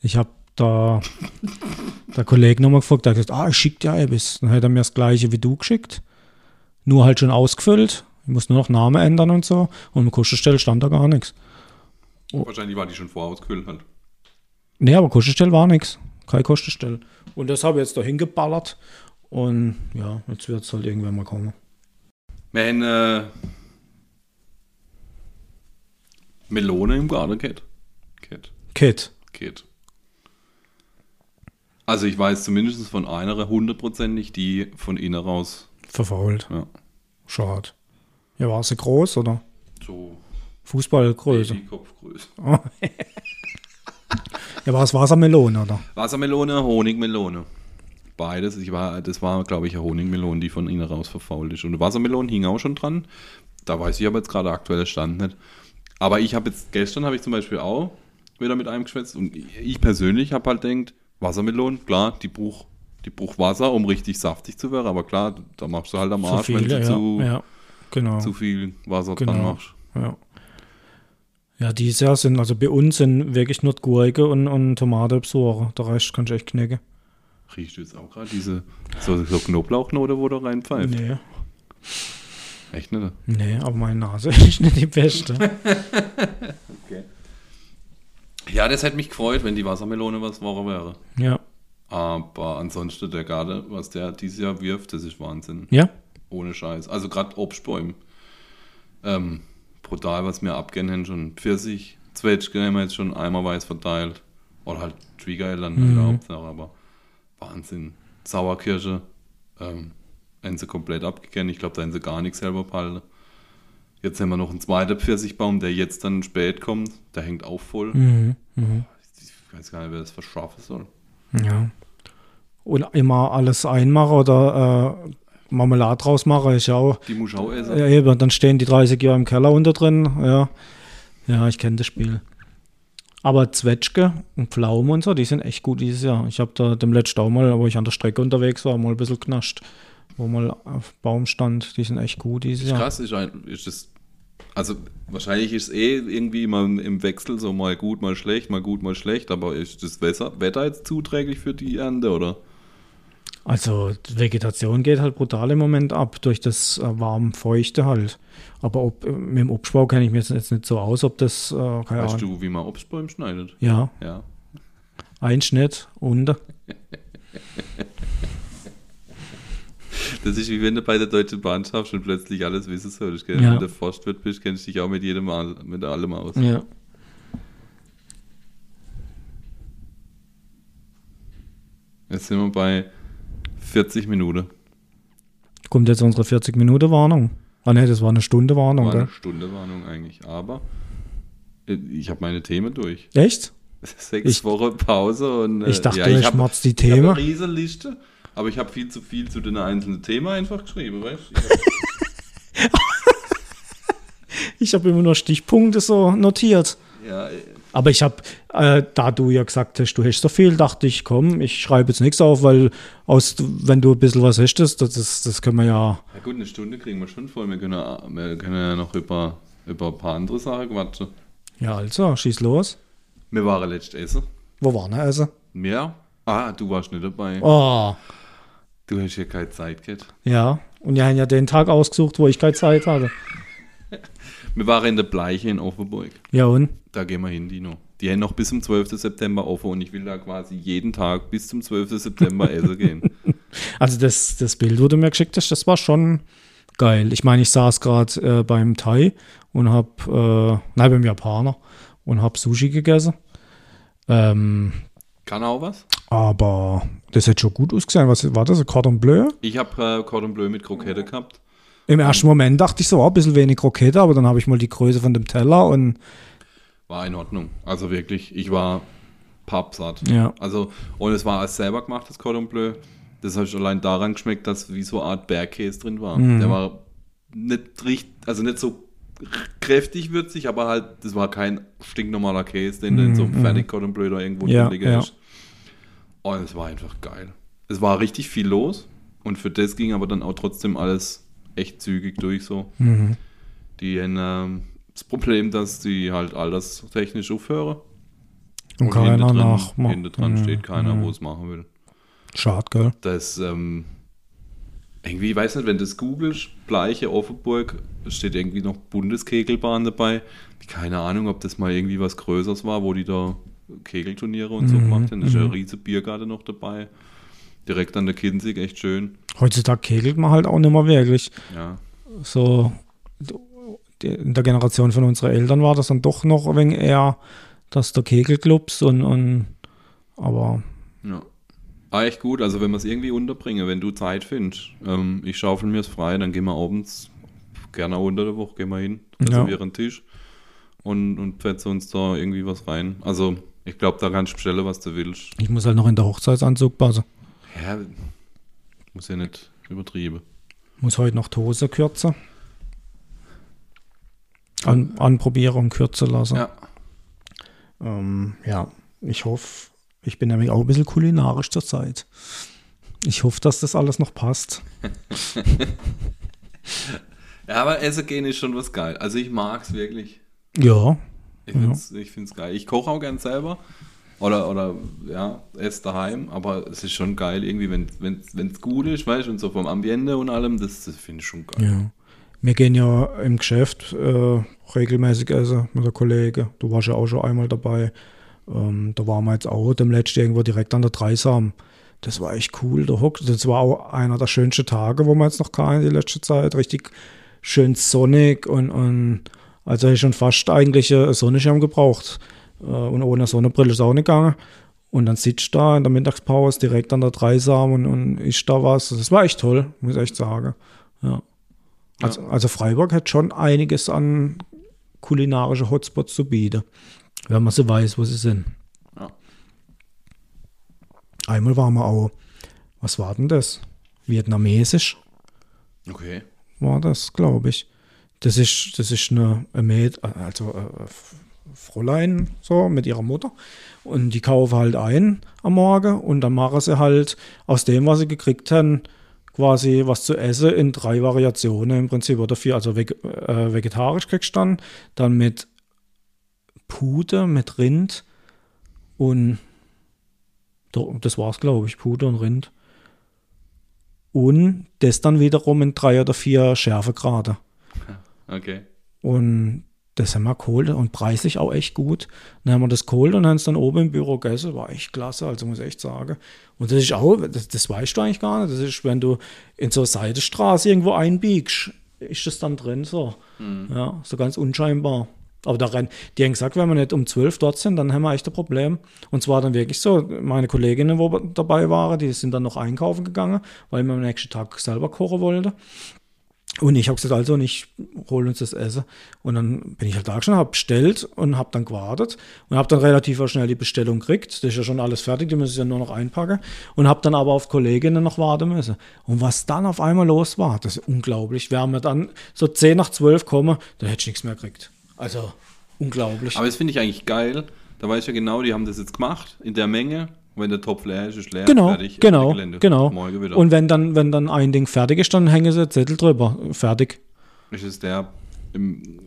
Ich habe da der Kollege nochmal gefragt, der hat gesagt, ah, ich schicke dir etwas. Dann hat er mir das gleiche wie du geschickt, nur halt schon ausgefüllt. Ich muss nur noch Namen ändern und so. Und im Kostenstelle stand da gar nichts. Wahrscheinlich war die schon vorausgefüllt halt. Nee, aber Kostenstelle war nichts. Keine Kostenstelle. Und das habe ich jetzt da hingeballert. Und ja, jetzt wird es halt irgendwann mal kommen. Wir haben äh, Melone im Garten gehabt. Gehabt. Kit. Gehabt. Also ich weiß zumindest von einer hundertprozentig, die von innen raus. Verfault. Ja. Schade. Ja, war sie groß oder? So Fußballgröße. Kopfgröße. Ja, war es Wassermelone, oder? Wassermelone, Honigmelone. Beides. Ich war, das war, glaube ich, eine Honigmelone, die von innen raus verfault ist. Und eine Wassermelone hing auch schon dran. Da weiß ich aber jetzt gerade aktueller Stand nicht. Aber ich habe jetzt, gestern habe ich zum Beispiel auch wieder mit einem geschwätzt und ich persönlich habe halt denkt, Wassermelone, klar, die braucht die braucht Wasser, um richtig saftig zu werden, aber klar, da machst du halt am Arsch, wenn viele, du ja. zu, ja. Genau. zu viel Wasser Genau. dran machst. Ja. Ja, dieses Jahr sind, also bei uns sind wirklich nur Gurke und, und Tomate besorgen. Der Rest kannst du echt knicken. Riechst du jetzt auch gerade diese so, so Knoblauchnote, wo du reinpfeift? Nee, Echt nicht? nee, aber meine Nase ist nicht die beste. Ja, das hätte mich gefreut, wenn die Wassermelone was Woche wäre. ja. Aber ansonsten der Garten, was der dieses Jahr wirft, das ist Wahnsinn. Ja? Ohne Scheiß. Also gerade Obstbäume. Ähm, brutal, was wir abgehen haben. Schon Pfirsich, Zwetschge haben wir jetzt schon eimerweise verteilt. Oder halt Trigger dann in der Hauptsache, aber Wahnsinn. Sauerkirsche, ähm, haben sie komplett abgegangen. Ich glaube, da haben sie gar nichts selber behalten. Jetzt haben wir noch einen zweiten Pfirsichbaum, der jetzt dann spät kommt. Der hängt auch voll. Mhm. Mhm. Ich weiß gar nicht, wer das verschaffen soll. Ja. Und immer alles einmachen oder äh, Marmelade draus machen ist ja auch. Die muss ich auch essen. Ja, eben, dann stehen die 30 Jahre im Keller unter drin. Ja, ja ich kenne das Spiel. Aber Zwetschge und Pflaumen und so, die sind echt gut dieses Jahr. Ich habe da dem letzten auch mal, wo ich an der Strecke unterwegs war, mal ein bisschen knascht, wo mal auf Baum stand. Die sind echt gut dieses Ist Jahr. krass, ist, ein, ist das Also wahrscheinlich ist es eh irgendwie immer im Wechsel so mal gut, mal schlecht, mal gut, mal schlecht, aber ist das Wetter, Wetter jetzt zuträglich für die Ernte oder? Also die Vegetation geht halt brutal im Moment ab durch das äh, warm feuchte halt. Aber ob, äh, mit dem Obstbau kenne ich mir jetzt nicht so aus, ob das, äh, Weißt Ahnung. du, wie man Obstbäume schneidet? Ja, Ja. ein Schnitt, unter. Das ist wie wenn du bei der Deutschen Bahn schaffst und plötzlich alles wissen solltest. Gell? Ja. Wenn du Forstwirt bist, kennst du dich auch mit jedem Al- mit allem aus. Ja. Jetzt sind wir bei 40 Minuten. Kommt jetzt unsere 40-Minute-Warnung. Ah ne, das war eine Stunde-Warnung, War eine gell? Stunde Warnung eigentlich. Aber ich habe meine Themen durch. Echt? Sechs Ich- Wochen Pause und äh, Ich dachte, ich hab- schmatz die Ich habe Themen. eine riesen Liste, aber ich habe viel zu viel zu den einzelnen Themen einfach geschrieben, weißt du? Ich hab- Ich habe immer nur Stichpunkte so notiert. Ja, äh, Aber ich habe, äh, da du ja gesagt hast, du hast so viel, dachte ich, komm, ich schreibe jetzt nichts auf, weil aus, wenn du ein bisschen was hast, das, das, das können wir ja. ja gut, eine Stunde kriegen wir schon voll. Wir können, wir können ja noch über, über ein paar andere Sachen quatschen. Ja, also, schieß los. Wir waren letzt essen. Wo waren wir also? Mehr? Ah, du warst nicht dabei. Oh, Du hast ja keine Zeit gehabt. ja. Und wir haben ja den Tag ausgesucht, wo ich keine Zeit hatte. Wir waren in der Bleiche in Offenburg. Ja, und? Da gehen wir hin, Dino. Die haben noch bis zum 12. September offen und ich will da quasi jeden Tag bis zum 12. September essen gehen. Also, das, das Bild, wo du mir geschickt hast, das war schon geil. Ich meine, ich saß gerade äh, beim Thai und hab, äh, nein, beim Japaner und hab Sushi gegessen. Ähm, Kann auch was? aber das hätte schon gut ausgesehen. Was war das? Ein Cordon Bleu? Ich habe äh, Cordon Bleu mit Krokette gehabt. Im ersten Moment dachte ich so, oh, ein bisschen wenig Krokette, aber dann habe ich mal die Größe von dem Teller und War in Ordnung. Also wirklich, ich war pappsatt. Ja. Also, und es war als selber gemachtes Cordon Bleu. Das hat allein daran geschmeckt, dass wie so eine Art Bergkäse drin war. Mhm. Der war nicht richtig, also nicht so kräftig würzig, aber halt, das war kein stinknormaler Käse, den du in so einem fertig Cordon Bleu da irgendwo Mhm, Ja, drin ja. ist. Und es war einfach geil. Es war richtig viel los und für das ging aber dann auch trotzdem alles echt zügig durch so. Mhm. Die haben ähm, das Problem, dass die halt alterstechnisch aufhören. Und keiner hinten dran, hinten dran Mhm. steht keiner, wo es machen will. schade, gell? Das, ähm, irgendwie, ich weiß nicht, wenn du das googelst, Bleiche Offenburg, steht irgendwie noch Bundeskegelbahn dabei. Keine Ahnung, ob das mal irgendwie was Größeres war, wo die da Kegelturniere und so Mhm, gemacht haben. Da ist ja eine riesige Biergarten noch dabei. Direkt an der Kinzig, echt schön. Heutzutage kegelt man halt auch nicht mehr wirklich. Ja. So in der Generation von unseren Eltern war das dann doch noch ein wenig eher, dass der Kegelclubs und, und aber Ja. Ah, echt gut. Also, wenn wir es irgendwie unterbringen, wenn du Zeit findest, ähm, ich schaufel mir es frei, dann gehen wir abends, gerne auch unter der Woche, gehen wir hin, Ja. reservieren einen Tisch und, und fetzen uns da irgendwie was rein. Also, ich glaube, da kannst du bestellen, was du willst. ich muss halt noch in der Hochzeitsanzug passen. Ja, muss ja nicht übertrieben. Muss heute noch die Hose kürzen. An, anprobieren und kürzen lassen. Ja. Ähm, ja, ich hoffe, ich bin nämlich auch ein bisschen kulinarisch zur Zeit. Ich hoffe, dass das alles noch passt. Ja, aber Essen gehen ist schon was geil. Also, ich mag es wirklich. Ja, Ich finde es ich find's geil. Ich koche auch gern selber. Oder, oder ja, esse daheim, aber es ist schon geil, irgendwie, wenn es gut ist, weißt du, und so vom Ambiente und allem, das, das finde ich schon geil. ja. Wir gehen ja im Geschäft äh, regelmäßig essen mit der Kollege. Du warst ja auch schon einmal dabei. Ähm, da waren wir jetzt auch dem letzten irgendwo direkt an der Dreisam. Das war echt cool. Der Hock, das war auch einer der schönsten Tage, wo wir jetzt noch kamen die letzte Zeit. Richtig schön sonnig und, und also ich schon fast eigentlich einen Sonnenschirm gebraucht. Äh, und ohne Sonnenbrille ist auch nicht gegangen. Und dann sitzt da in der Mittagspause direkt an der Dreisam und, und isst da was. Das war echt toll, muss ich echt sagen. Ja. Also, also Freiburg hat schon einiges an kulinarische Hotspots zu bieten, wenn man so weiß, wo sie sind. Ja. Einmal waren wir auch, was war denn das? Vietnamesisch Okay. war das, glaube ich. Das ist, das ist eine, eine also äh, F- Fräulein so mit ihrer Mutter. Und die kaufen halt ein am Morgen und dann machen sie halt aus dem, was sie gekriegt haben, quasi was zu essen in drei Variationen im Prinzip oder vier. Also veg äh, vegetarisch kriegst du dann, dann mit Puder, mit Rind und das war's, glaube ich, Puder und Rind. Und das dann wiederum in drei oder vier Schärfegrade. Okay. Und das haben wir geholt und preislich auch echt gut. Dann haben wir das geholt und haben es dann oben im Büro gegessen. War echt klasse, also muss ich echt sagen. Und das ist auch, das, das weißt du eigentlich gar nicht. Das ist, wenn du in so eine Seitenstraße irgendwo einbiegst, ist das dann drin so. Ja, so ganz unscheinbar. Aber da rein, die haben gesagt, wenn wir nicht um 12 dort sind, dann haben wir echt ein Problem. Und zwar dann wirklich so, meine Kolleginnen, wo dabei waren, die sind dann noch einkaufen gegangen, weil man am nächsten Tag selber kochen wollte. Und ich habe gesagt, also, und ich hole uns das Essen. Und dann bin ich halt da schon, habe bestellt und habe dann gewartet und habe dann relativ schnell die Bestellung gekriegt. Das ist ja schon alles fertig, die müssen ja nur noch einpacken. Und habe dann aber auf Kolleginnen noch warten müssen. Und was dann auf einmal los war, das ist unglaublich. Wir haben dann so 10 nach 12 kommen, da hätte ich nichts mehr gekriegt. Also, unglaublich. Aber das finde ich eigentlich geil. Da weiß ich ja genau, die haben das jetzt gemacht in der Menge. Wenn der Topf leer ist, ist leer. Genau, fertig, genau, genau. Morgen wieder. Und wenn dann, wenn dann ein Ding fertig ist, dann hängen sie Zettel drüber. Fertig. ist es der im,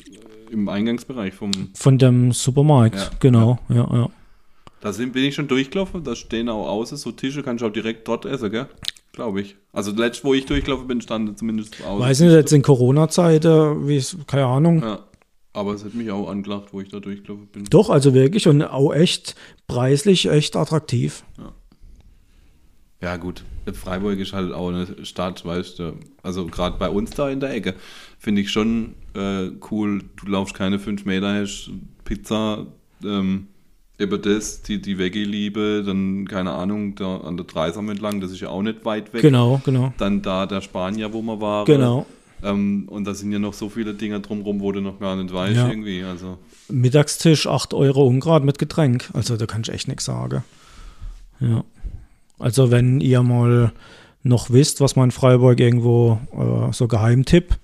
im Eingangsbereich vom. Von dem Supermarkt. Ja, genau, ja, ja. Da sind, bin ich schon durchgelaufen, da stehen auch außen so Tische, kannst du auch direkt dort essen, gell? Glaube ich. Also letzt, wo ich durchgelaufen bin, stand zumindest außen. Weiß nicht, jetzt in Corona-Zeiten, wie es, keine Ahnung. Ja. Aber es hat mich auch angelacht, wo ich da durchgelaufen bin. Doch, also wirklich und auch echt preislich echt attraktiv. Ja, gut. Freiburg ist halt auch eine Stadt, weißt du. Also gerade bei uns da in der Ecke finde ich schon äh, cool. Du laufst keine fünf Meter, hast Pizza, ähm, eben das, die, die Veggie-Liebe, dann, keine Ahnung, da an der Dreisam entlang, das ist ja auch nicht weit weg. Genau, genau. Dann da der Spanier, wo wir waren. Genau. Ähm, und da sind ja noch so viele Dinge drumrum, wo du noch gar nicht weißt Ja. irgendwie. Also, Mittagstisch 8 Euro Ungrad mit Getränk. Also da kann ich echt nichts sagen. Ja. Also wenn ihr mal noch wisst, was man in Freiburg irgendwo äh, so Geheimtipp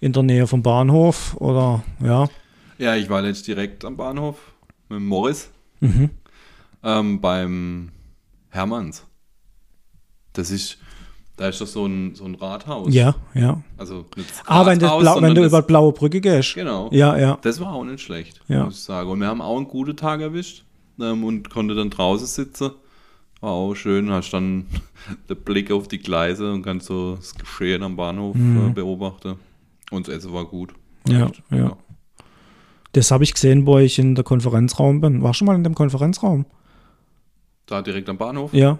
in der Nähe vom Bahnhof oder ja. ja, ich war jetzt direkt am Bahnhof mit Morris Mhm. ähm, beim Hermanns. Das ist, da ist doch so ein, so ein Rathaus. Ja, ja. Also Ah, wenn, das Blau, wenn du das- über die blaue Brücke gehst. Genau. Ja, ja. Das war auch nicht schlecht, Ja. muss ich sagen. Und wir haben auch einen guten Tag erwischt ähm, und konnte dann draußen sitzen. War auch schön, hast dann den Blick auf die Gleise und kannst so das Geschehen am Bahnhof äh, beobachten. Und das Essen war gut. Mhm. Ja, Echt, ja. Das habe ich gesehen, wo ich in der Konferenzraum bin. War schon mal in dem Konferenzraum? Da direkt am Bahnhof. Ja.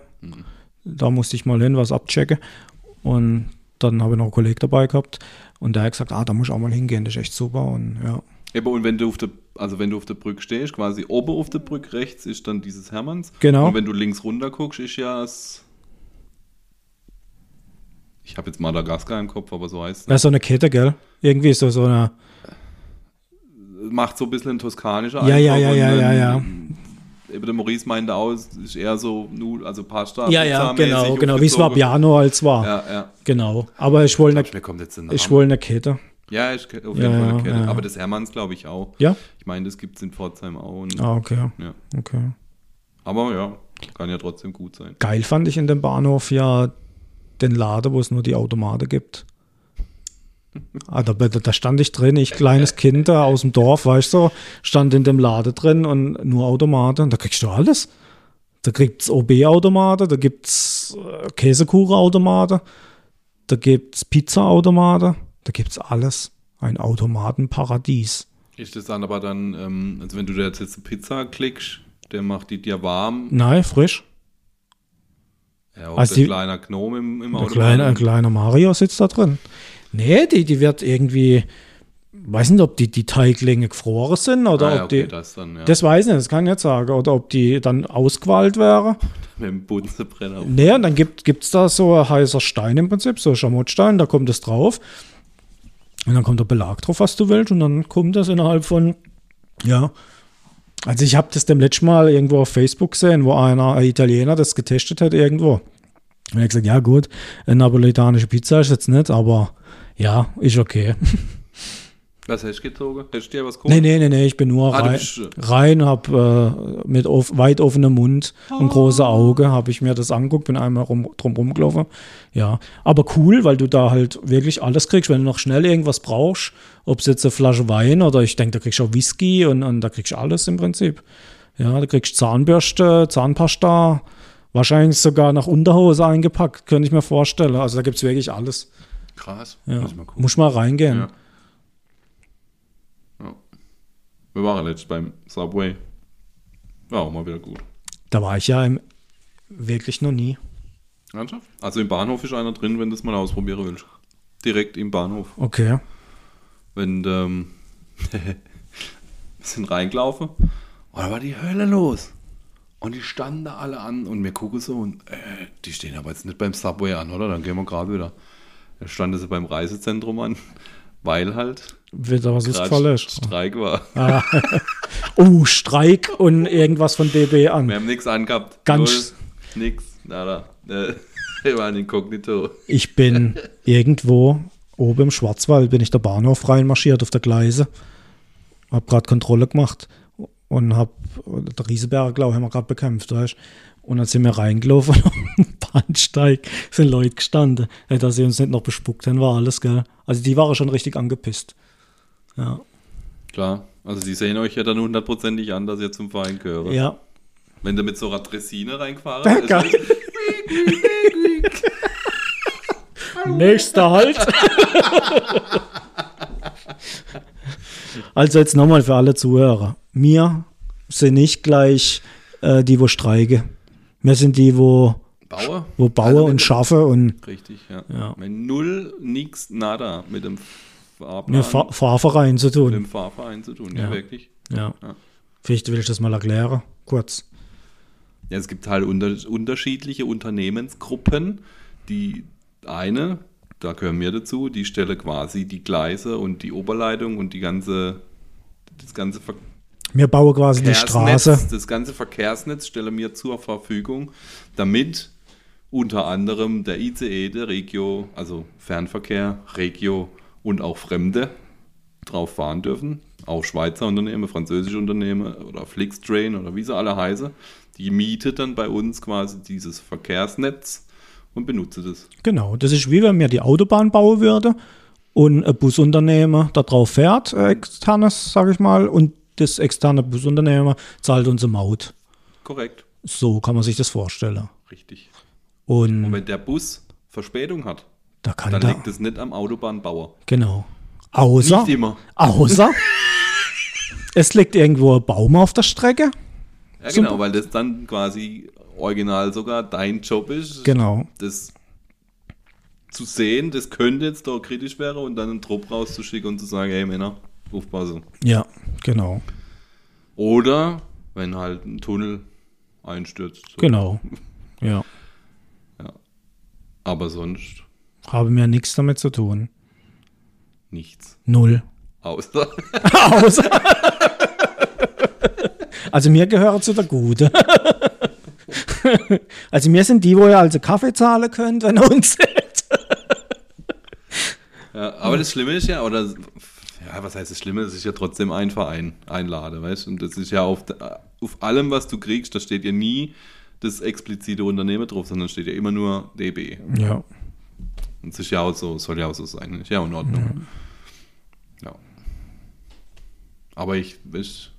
Da musste ich mal hin, was abchecken. Und dann habe ich noch einen Kollegen dabei gehabt. Und der hat gesagt, ah, da muss ich auch mal hingehen, das ist echt super. Und ja. Eben, und wenn du auf der, also wenn du auf der Brücke stehst, quasi oben auf der Brücke rechts ist dann dieses Hermanns. Genau. Und wenn du links runter guckst, ist ja das. Ich habe jetzt Madagaskar im Kopf, aber so heißt es. Das ist so eine Kette, gell? Irgendwie so, so eine. Macht so ein bisschen ein toskanischer Ja, ja, Eindruck ja, und, ja, ja, ähm, ja. Eben der Maurice meinte auch, es ist eher so also Pasta. Ja, ja, genau, genau. Wie es aufgezogen. Vapiano als war. Ja, ja. Genau. Aber ich wollte eine, ich wollte eine Kette. ja, ich auf Ja, jeden Fall ja, eine Kette. ja. Aber das Hermanns glaube ich auch. Ja? Ich meine, das gibt es in Pforzheim auch. Und, Ah, okay. ja. Okay. Aber ja, kann ja trotzdem gut sein. Geil fand ich in dem Bahnhof ja den Laden, wo es nur die Automate gibt. Ah, da, da da stand ich drin, ich kleines Kind da aus dem Dorf, weißt du, stand in dem Laden drin und nur Automate. Und da kriegst du alles. Da gibt's OB-Automate, da gibt's äh, Käsekuchen-Automate, da gibt's Pizza-Automate, da gibt's alles. Ein Automatenparadies. Ist das dann aber dann, ähm, also wenn du da jetzt eine Pizza klickst, der macht die dir warm. Nein, frisch. Ja, Also die- kleiner Gnome im, im Ein Automaten. kleiner, ein kleiner Mario sitzt da drin. Nee, die, die wird irgendwie, weiß nicht, ob die, die Teiglinge gefroren sind oder ah, ja, ob okay, die. das dann, ja. Das weiß ich nicht, das kann ich nicht sagen. Oder ob die dann ausgewählt wäre. Mit dem Bunsenbrenner. Nee, und dann gibt es da so ein heißer Stein im Prinzip, so ein Schamottstein, da kommt es drauf. Und dann kommt der Belag drauf, was du willst. Und dann kommt das innerhalb von, ja. Also ich habe das dem letzten Mal irgendwo auf Facebook gesehen, wo einer, ein Italiener, das getestet hat irgendwo. Und er hat gesagt, ja gut, eine napolitanische Pizza ist jetzt nicht, aber ja, ist okay. Was hast du gezogen? Hast du dir was geholt? Nee, nee, nee, nee, ich bin nur Ah, rein, rein hab äh, mit off, weit offenem Mund und große Auge, habe ich mir das angeguckt, bin einmal rum, drum rumgelaufen. Ja, aber cool, weil du da halt wirklich alles kriegst, wenn du noch schnell irgendwas brauchst, ob es jetzt eine Flasche Wein oder ich denke, da kriegst du auch Whisky und, und da kriegst du alles im Prinzip. Ja, da kriegst du Zahnbürste, Zahnpasta, wahrscheinlich sogar nach Unterhose eingepackt, könnte ich mir vorstellen. Also da gibt es wirklich alles. Krass. Ja. Muss ich mal gucken. Muss mal reingehen. Ja. Ja. Wir waren letztens beim Subway. War auch mal wieder gut. Da war ich ja im, wirklich noch nie. Ernsthaft? Also im Bahnhof ist einer drin, wenn du es mal ausprobieren willst. Direkt im Bahnhof. Okay. Wenn ähm, wir sind reingelaufen und da war die Hölle los. Und die standen da alle an und wir gucken so und äh, die stehen aber jetzt nicht beim Subway an, oder? Dann gehen wir gerade wieder. Da standen sie beim Reisezentrum an, weil halt was grad ausgefallen ist. Streik war. Ah. oh, Streik und irgendwas von DB an. Wir haben nichts angehabt. Ganz- Null, nix, nada. Äh, wir waren inkognito. Ich bin irgendwo oben im Schwarzwald, bin ich der Bahnhof reinmarschiert auf der Gleise. Hab gerade Kontrolle gemacht und hab, der Rieseberg, glaube ich, haben wir gerade bekämpft, weißt Und dann sind wir reingelaufen am Bahnsteig sind Leute gestanden. Dass sie uns nicht noch bespuckt haben, war alles, gell. Also die waren schon richtig angepisst. Ja. Klar. Also die sehen euch ja dann hundertprozentig an, dass ihr zum Verein gehört. Ja. Wenn du mit so einer Dressine geil. Nächster Halt. also jetzt nochmal für alle Zuhörer. Wir sind nicht gleich äh, die, wo streike. Wir sind die, wo, Bauer? wo baue Also und mit- schaffe und Richtig, ja. Ja. Wenn null, nix, nada mit dem Fahrplan, mir Fahr Fahrverein zu mit tun. dem Fahrverein zu tun. Ja, Ja. wirklich. Ja. Ja. Vielleicht will ich das mal erklären. Kurz. Ja, es gibt halt unter, unterschiedliche Unternehmensgruppen. Die eine, da gehören wir dazu, die stelle quasi die Gleise und die Oberleitung und die ganze, das ganze Wir bauen quasi die Straße. Verkehrsnetz, das ganze Verkehrsnetz stellen wir zur Verfügung, damit unter anderem der ICE, der Regio, also Fernverkehr, Regio und auch Fremde drauf fahren dürfen. Auch Schweizer Unternehmen, französische Unternehmen oder Flixtrain oder wie sie alle heißen. Die mietet dann bei uns quasi dieses Verkehrsnetz und benutzt das. Genau, das ist wie wenn mir die Autobahn bauen würde und ein Busunternehmen da drauf fährt, äh, externes, sage ich mal, und das externe Busunternehmen zahlt unsere Maut. Korrekt, So kann man sich das vorstellen. richtig. Und Und wenn der Bus Verspätung hat, da dann da, liegt es nicht am Autobahnbauer. genau. Außer, Nicht immer. außer, es liegt irgendwo ein Baum auf der Strecke. Ja, Zum- genau, weil das dann quasi original sogar dein Job ist, Genau, das zu sehen, das könnte jetzt doch kritisch wäre und dann einen Trupp rauszuschicken und zu sagen, hey Männer, aufpassen. ja, genau, Oder wenn halt ein Tunnel einstürzt. Genau. Ja, Aber sonst habe mir nichts damit zu tun. nichts. Null. Außer Außer. Also mir gehören zu der Gute. Also mir sind die, wo ihr also Kaffee zahlen könnt, wenn ihr uns seht. Ja, aber das Schlimme ist ja, oder ja, was heißt das Schlimme? Es ist ja trotzdem ein Verein, einlade, weißt du? Und das ist ja auf, auf allem, was du kriegst, da steht ja nie das explizite Unternehmen drauf, sondern steht ja immer nur DB. Ja. Und es ist ja auch so, soll ja auch so sein. Ist ja auch in Ordnung. Ja. Aber ich, weiß,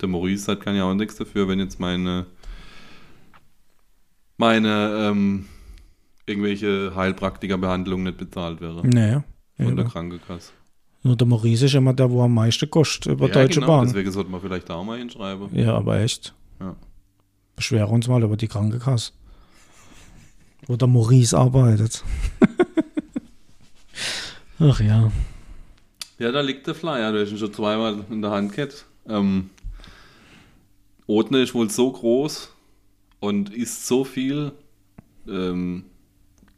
der Maurice hat kann ja auch nichts dafür, wenn jetzt meine meine ähm, irgendwelche Heilpraktikerbehandlung nicht bezahlt wäre Nee. von der Ja. Krankenkasse. Nur der Maurice ist immer der, wo am meisten kostet über Deutsche genau, Bahn. deswegen sollte man vielleicht da auch mal hinschreiben. Ja, aber echt. Ja. Beschweren uns mal über die Krankenkasse. Wo der Maurice arbeitet. Ach ja. Ja, da liegt der Flyer, du hast ihn schon zweimal in der Hand gehabt. Ähm, Otne ist wohl so groß und isst so viel ähm,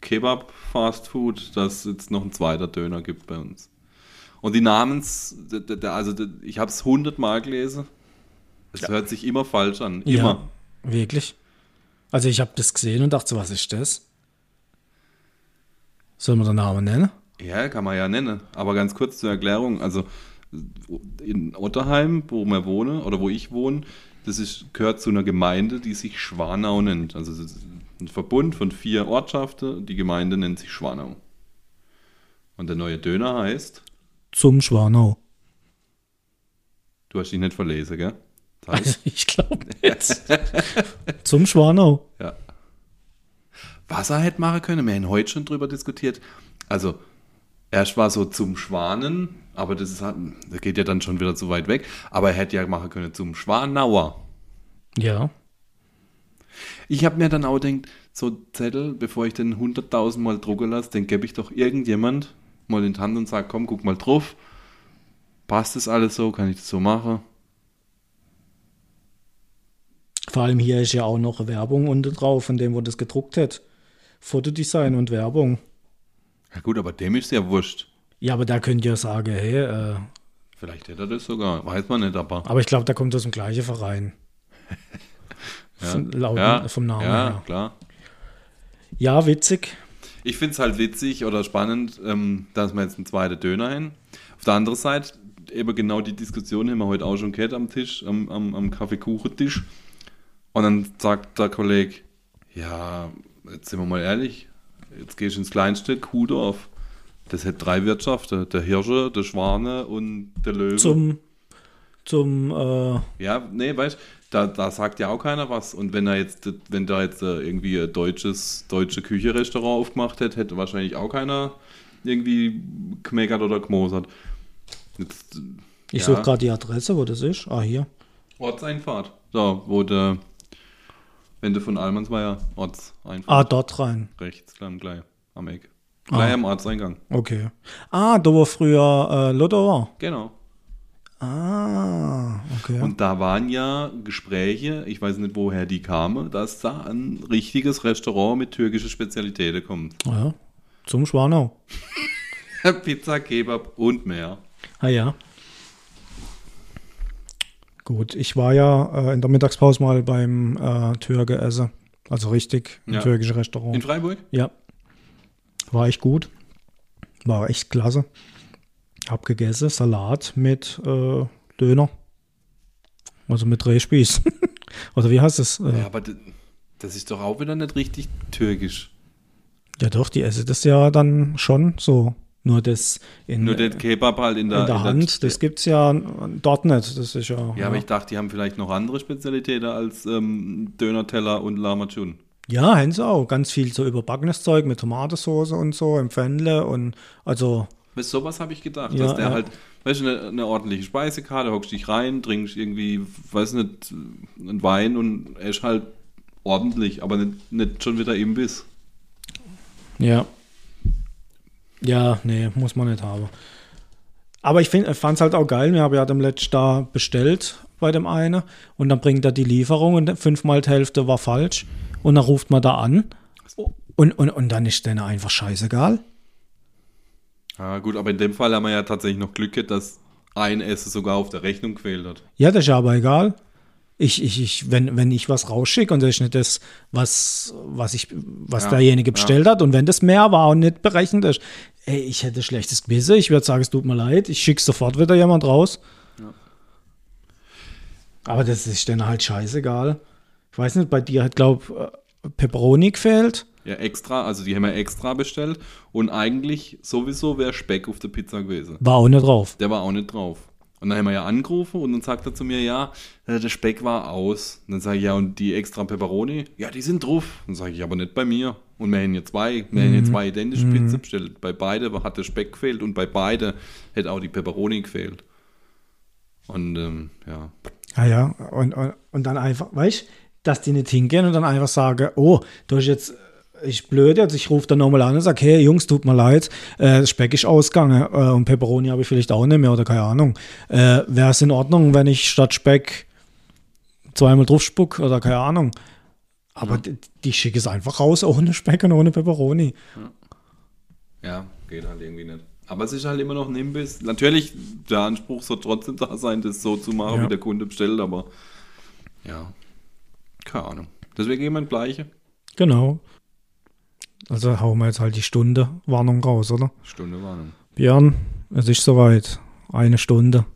Kebab Fast Food, dass es jetzt noch ein zweiter Döner gibt bei uns. Und die Namens, also ich habe es hundertmal gelesen. Es hört sich immer falsch an. Immer. Ja, wirklich. Also ich habe das gesehen und dachte, so, was ist das? Sollen wir den Namen nennen? Ja, kann man ja nennen. Aber ganz kurz zur Erklärung. Also in Otterheim, wo wir wohnen oder wo ich wohne, das ist, gehört zu einer Gemeinde, die sich Schwanau nennt. Also ein Verbund von vier Ortschaften. Die Gemeinde nennt sich Schwanau. Und der neue Döner heißt, Zum Schwanau. du hast dich nicht verlesen, gell? Das heißt, Ich glaube nicht. Zum Schwanau. ja. Was er hätte machen können, wir haben heute schon drüber diskutiert. Also, erst war so zum Schwanen, aber das, ist halt, das geht ja dann schon wieder zu weit weg. Aber er hätte ja machen können zum Schwanauer. Ja. Ich habe mir dann auch gedacht, so Zettel, bevor ich den 100.000 Mal drucken lasse, den gebe ich doch irgendjemand mal in die Hand und sage, komm, guck mal drauf. Passt das alles so? Kann ich das so machen? Vor allem hier ist ja auch noch Werbung unten drauf, von dem, wo das gedruckt hat. Fotodesign und Werbung. Ja gut, aber dem ist ja wurscht. Ja, aber da könnt ihr sagen, hey, äh, Vielleicht hätte er das sogar, weiß man nicht, aber. aber ich glaube, da kommt aus dem gleichen Verein. Ja, Von, laut, ja, vom Namen ja, her. klar. Ja, witzig. Ich finde es halt witzig oder spannend, ähm, dass wir jetzt einen zweiten Döner haben. Auf der anderen Seite, eben genau die Diskussion haben wir heute auch schon gehabt am Tisch, am, am, am Kaffeekuchentisch. Und dann sagt der Kollege, ja, jetzt sind wir mal ehrlich, jetzt gehst du ins kleinste Kuhdorf. Das hat drei Wirtschaften, der Hirsche, der Schwane und der Löwe. Zum, zum, äh, Ja, nee, weißt da, da sagt ja auch keiner was. Und wenn er jetzt, wenn da jetzt äh, irgendwie ein deutsches, deutsche Küche-Restaurant aufgemacht hätte, hätte wahrscheinlich auch keiner irgendwie gemeckert oder gemosert. Jetzt, ich Ja. suche gerade die Adresse, wo das ist. Ah, hier. Ortseinfahrt. So, wo der, wenn du von Almansweier Ortseinfahrt. Ah, dort rein. Rechts, dann gleich am Eck. Gleich Ah. am Ortseingang. Okay. Ah, da wo früher äh, Lotto war. Genau. Ah, okay. Und da waren ja Gespräche, ich weiß nicht, woher die kamen, dass da ein richtiges Restaurant mit türkischen Spezialitäten kommt. ja, zum Schwanau. Pizza, Kebab und mehr. Ah ja. Gut, ich war ja äh, in der Mittagspause mal beim äh, Türke essen. Also richtig, ein Ja. türkisches Restaurant. In Freiburg? Ja. War echt gut. War echt klasse. Hab gegessen, Salat mit äh, Döner. Also mit Drehspieß. Oder wie heißt es? Äh, Ja, ja. aber das ist doch auch wieder nicht richtig türkisch. doch, die essen das ja dann schon so. Nur das in, Nur der Kebab halt in in der, der Hand, das gibt's ja dort nicht. Das ist ja. Ja, aber ich dachte, die haben vielleicht noch andere Spezialitäten als ähm, Döner-Teller und Lamachun. Ja, haben sie auch. Ganz viel so überbackenes Zeug mit Tomatensauce und so im Pfännle und also, du, sowas habe ich gedacht, Ja, dass der ja. halt, weißt du, eine, eine ordentliche Speisekarte, hockst dich rein, trinkst irgendwie, weiß nicht, einen Wein und ist halt ordentlich, aber nicht, nicht schon wieder Imbiss. ja. Ja, nee, muss man nicht haben. Aber ich fand es halt auch geil. Wir haben ja dem letzten da bestellt bei dem einen und dann bringt er die Lieferung und fünfmal die Hälfte war falsch und dann ruft man da an und, und, und dann ist denen einfach scheißegal. Ja, gut, aber in dem Fall haben wir ja tatsächlich noch Glück gehabt, dass ein Essen sogar auf der Rechnung gefehlt hat. Ja, das ist ja aber egal. Ich, ich, ich, wenn, wenn ich was rausschicke und das ist nicht das, was, was, ich, was Ja, derjenige ja. bestellt hat und wenn das mehr war und nicht berechnet ist, ey, ich hätte schlechtes Gewissen, ich würde sagen, es tut mir leid, ich schicke sofort wieder jemand raus. Aber das ist dann halt scheißegal. Ich weiß nicht, bei dir hat, glaube Pepperoni gefehlt. Ja, extra, also die haben wir extra bestellt und eigentlich sowieso wäre Speck auf der Pizza gewesen. War auch nicht drauf. Der war auch nicht drauf. Und dann haben wir ja angerufen und dann sagt er zu mir, ja, äh, der Speck war aus. Und dann sage ich, ja, und die extra Pepperoni? Ja, die sind drauf. Dann sage ich, aber nicht bei mir. Und wir haben hier zwei, wir haben hier zwei identische Pizza bestellt. Bei beide hat der Speck gefehlt und bei beide hätte auch die Pepperoni gefehlt. Und ähm, ja, Ja, ja. Und, und, und dann einfach, weißt du, dass die nicht hingehen und dann einfach sagen, oh, du hast jetzt, ich blöd jetzt, ich rufe dann nochmal an und sage, hey Jungs, tut mir leid, äh, Speck ist ausgegangen äh, und Pepperoni habe ich vielleicht auch nicht mehr oder keine Ahnung. Äh, Wäre es in Ordnung, wenn ich statt Speck zweimal drauf spuck oder keine Ahnung. Aber die, die schicke es einfach raus ohne Speck und ohne Pepperoni. ja, geht halt irgendwie nicht. Aber es ist halt immer noch ein Imbiss. Natürlich, der Anspruch soll trotzdem da sein, das so zu machen, Ja. wie der Kunde bestellt, aber ja, keine Ahnung. Deswegen immer das Gleiche. Genau. Also hauen wir jetzt halt die Stunde Warnung raus, oder? Stunde Warnung. Björn, es ist soweit. Eine Stunde.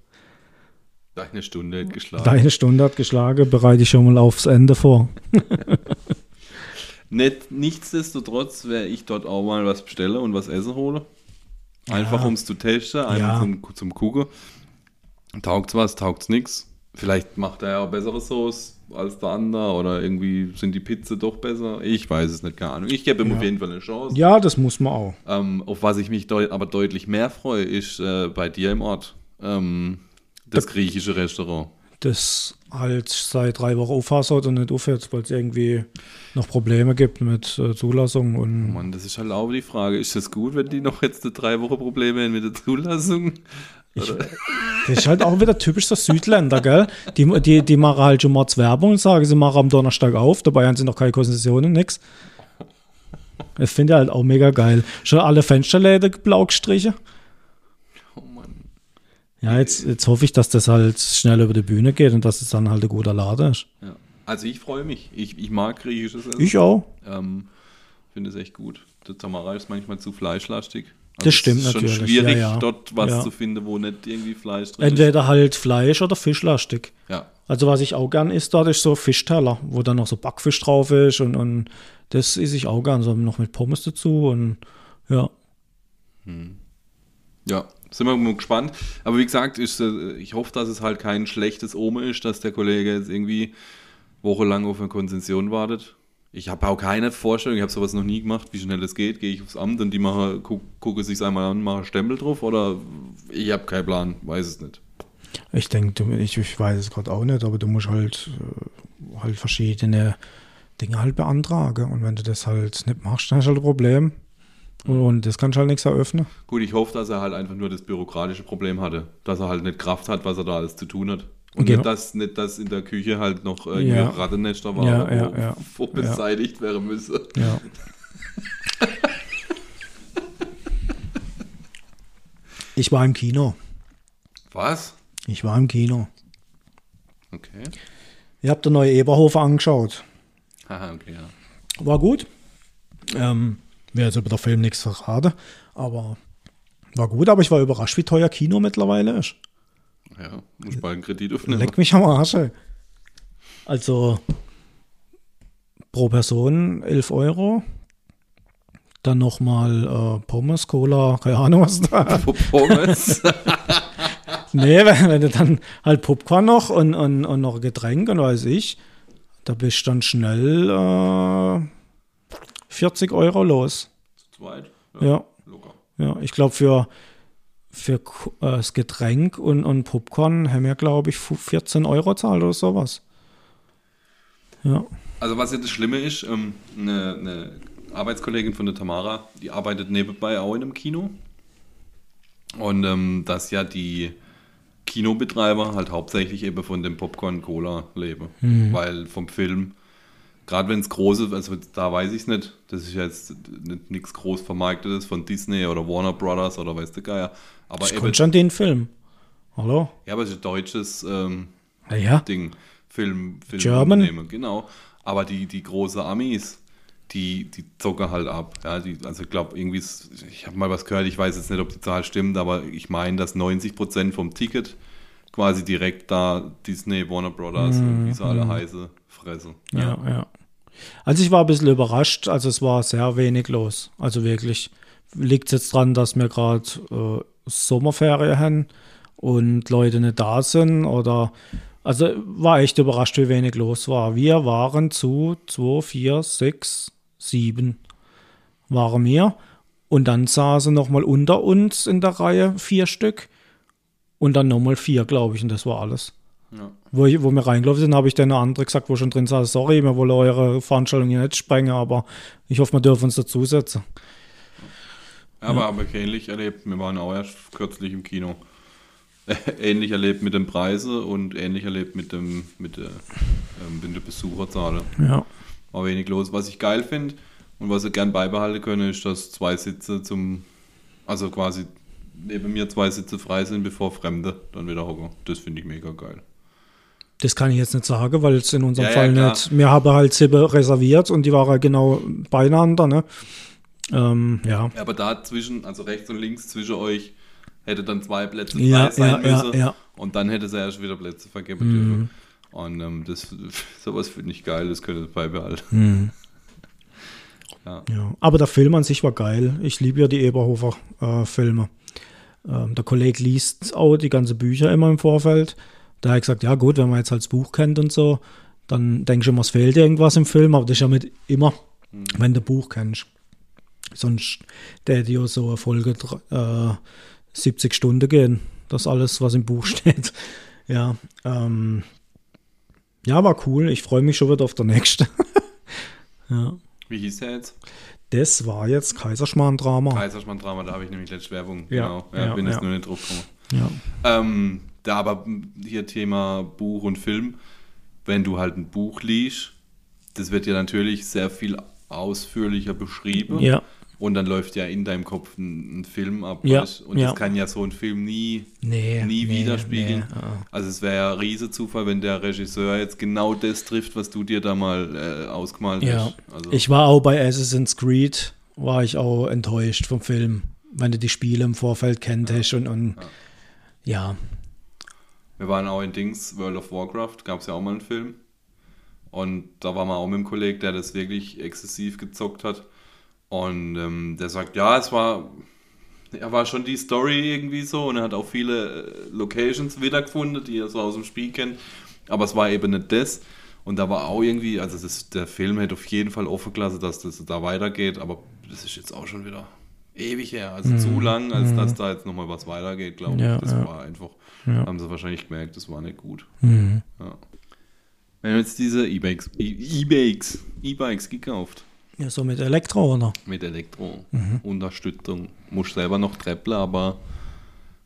Deine Stunde hat geschlagen. Deine Stunde hat geschlagen, bereite ich schon mal aufs Ende vor. Nicht, nichtsdestotrotz werde ich dort auch mal was bestelle und was essen hole. Einfach Ja. um es zu testen, einfach Ja. zum, zum Gucken. Taugt's was, taugt's nix. Vielleicht macht er ja auch bessere Sauce als der andere oder irgendwie sind die Pizza doch besser. Ich weiß es nicht, keine Ahnung. Ich gebe ihm Ja. auf jeden Fall eine Chance. Ja, das muss man auch. Ähm, auf was ich mich deut aber deutlich mehr freue, ist äh, bei dir im Ort. Ähm, das griechische Restaurant. Das halt seit drei Wochen aufhört und nicht aufhört, weil es irgendwie noch Probleme gibt mit äh, Zulassung und Mann, das ist halt auch die Frage. Ist das gut, wenn die noch jetzt drei Wochen Probleme haben mit der Zulassung? Oder? Das ist halt auch wieder typisch der Südländer, gell? Die, die, die machen halt schon mal Werbung und sagen, sie machen am Donnerstag auf, dabei haben sie noch keine Konzessionen, nix. Das finde ich halt auch mega geil. Schon alle Fensterläden blau gestrichen. Oh Mann. Ja, jetzt, jetzt hoffe ich, dass das halt schnell über die Bühne geht und dass es dann halt ein guter Laden ist. Ja. Also ich freue mich. Ich, ich mag griechisches Essen. Ich auch. Ähm, finde es echt gut. Der Tamara ist manchmal zu fleischlastig. Das stimmt es ist natürlich, schon schwierig, ja, ja. dort was Ja. zu finden, wo nicht irgendwie Fleisch drin ist. Entweder halt Fleisch oder Fischlastig. Ja. Also was ich auch gern isst, dort ist so Fischteller, wo dann noch so Backfisch drauf ist und, und das esse ich auch gern, so noch mit Pommes dazu und ja. Ja, sind wir mal gespannt. Aber wie gesagt, ist, äh, ich hoffe, dass es halt kein schlechtes Omen ist, dass der Kollege jetzt irgendwie wochenlang auf eine Konzession wartet. Ich habe auch keine Vorstellung, ich habe sowas noch nie gemacht, wie schnell es geht. Gehe ich aufs Amt und die mache, guck, gucke sich einmal an, mache Stempel drauf oder ich habe keinen Plan, weiß es nicht. Ich denke, ich, ich weiß es gerade auch nicht, aber du musst halt, äh, halt verschiedene Dinge halt beantragen und wenn du das halt nicht machst, dann hast du halt ein Problem. Und, und das kannst du halt nichts eröffnen. Gut, ich hoffe, dass er halt einfach nur das bürokratische Problem hatte, dass er halt nicht Kraft hat, was er da alles zu tun hat. Und Genau. nicht, dass, nicht, dass in der Küche halt noch irgendwie Ja. Rattennester war, Ja, wo, ja, ja. wo beseitigt werden müsse. Ja. ich war im Kino. Was? Ich war im Kino. Okay. Ihr habt den neue Eberhofer angeschaut. Haha, okay, ja. War gut. Ähm, Wäre jetzt über den Film nichts verraten, aber war gut, aber ich war überrascht, wie teuer Kino mittlerweile ist. Ja, muss bald einen Kredit aufnehmen. Leck mich am Arsch. ey. Also pro Person 11 Euro. Dann nochmal äh, Pommes, Cola, keine Ahnung was da. Pommes. nee, wenn, wenn du dann halt Popcorn noch und, und, und noch Getränk und weiß ich, da bist du dann schnell äh, 40 Euro los. Zu zweit? Ja. Locker. Ja, ich glaube, für, für äh, das Getränk und, und Popcorn haben wir, glaube ich, fu- 14 Euro zahlt oder sowas. Ja. Also was jetzt das Schlimme ist, ähm, eine, eine Arbeitskollegin von der Tamara, die arbeitet nebenbei auch in einem Kino. Und ähm, dass ja die Kinobetreiber halt hauptsächlich eben von dem Popcorn Cola leben. Weil vom Film, gerade wenn es große, also da weiß ich es nicht, das ist ja jetzt nichts groß vermarktetes von Disney oder Warner Brothers oder weiß der Geier. Aber Ich konnte schon den Film. Hallo? ja, aber es ist ein deutsches ähm, Ja. Ding. Film, Film German? Unternehmen, genau. Aber die, die große Amis, die, die zocken halt ab. Ja, die, also ich glaube, irgendwie, ist, ich habe mal was gehört, ich weiß jetzt nicht, ob die Zahl stimmt, aber ich meine, dass 90% vom Ticket quasi direkt da Disney, Warner Brothers und wie sie alle heiße, fressen. Mhm, Ja, ja. Also ich war ein bisschen überrascht, also es war sehr wenig los. Also wirklich liegt es jetzt dran, dass wir gerade äh, Sommerferien haben und Leute nicht da sind oder also war echt überrascht, wie wenig los war. Wir waren zu 2, 4, 6, 7 waren wir und dann saßen nochmal unter uns in der Reihe vier Stück und dann nochmal vier, glaube ich, und das war alles. Ja. Wo, ich, wo wir reingelaufen sind, habe ich dann eine andere gesagt, wo schon drin saß, sorry, wir wollen eure Veranstaltung hier nicht sprengen, aber ich hoffe, wir dürfen uns dazusetzen. Aber, aber ähnlich erlebt, wir waren auch erst kürzlich im Kino. ähnlich erlebt mit den Preisen und ähnlich erlebt mit dem mit der, ähm, mit der Besucherzahl. Ja. war wenig los. Was ich geil finde und was ich gern beibehalten können, ist, dass zwei Sitze zum, also quasi neben mir zwei Sitze frei sind, bevor Fremde dann wieder hocken. Das finde ich mega geil. Das kann ich jetzt nicht sagen, weil es in unserem Ja, ja, Fall klar. nicht. Wir haben halt sieben reserviert und die waren genau beieinander, ne? Ähm, ja. Ja, aber da zwischen, also rechts und links zwischen euch, hätte dann zwei Plätze frei Ja, sein ja, ja, müssen. ja. Und dann hätte es erst wieder Plätze vergeben Mhm. dürfen. Und ähm, das, sowas finde ich geil, das könnte beibehalten. Mhm. Ja. Ja, aber der Film an sich war geil. Ich liebe ja die Eberhofer-Filme. ähm, der Kollege liest auch die ganzen Bücher immer im Vorfeld. Da hat er gesagt, ja gut, wenn man jetzt halt das Buch kennt und so, dann denkst du immer, es fehlt irgendwas im Film, aber das ist ja mit immer, wenn du Buch kennst. Sonst der ja so eine Folge äh, 70 Stunden gehen. Das alles, was im Buch steht. Ja, ähm, ja, war cool. Ich freue mich schon wieder auf der nächste. ja. Wie hieß der jetzt? Das war jetzt Kaiserschmarrn-Drama. Kaiserschmann-Drama, da habe ich nämlich letzte Werbung. Ja, genau. Ja, ja, bin jetzt ja. nur nicht drauf gekommen. Ja. Ähm, da aber hier Thema Buch und Film, wenn du halt ein Buch liest, das wird ja natürlich sehr viel ausführlicher beschrieben. Ja. Und dann läuft ja in deinem Kopf ein, ein Film ab. Ja, weißt? Und ja. das kann ja so ein Film nie, Nee, nie nee, widerspiegeln. nee, ah. Also es wäre ja ein riese Zufall, wenn der Regisseur jetzt genau das trifft, was du dir da mal äh, ausgemalt Ja, hast. Also, ich war auch bei Assassin's Creed, war ich auch enttäuscht vom Film, wenn du die Spiele im Vorfeld kennt hast und, und ja. Wir waren auch in Dings, World of Warcraft, gab es ja auch mal einen Film. Und da waren wir auch mit einem Kollegen, der das wirklich exzessiv gezockt hat. Und ähm, der sagt, ja, es war, er war schon die Story irgendwie so und er hat auch viele äh, Locations wiedergefunden, die er so aus dem Spiel kennt. Aber es war eben nicht das. Und da war auch irgendwie, also das, der Film hätte auf jeden Fall offen gelassen, dass das da weitergeht. Aber das ist jetzt auch schon wieder ewig her. Also zu lang, als dass da jetzt nochmal was weitergeht, glaube ich. Ja, das ja. war einfach, Ja. haben sie wahrscheinlich gemerkt, das war nicht gut. Mhm. Wir haben jetzt diese E-Bikes, E- E-Bikes, E-Bikes gekauft. Ja, so mit Elektro, oder? Mit Elektro-Unterstützung. Muss selber noch treppeln, aber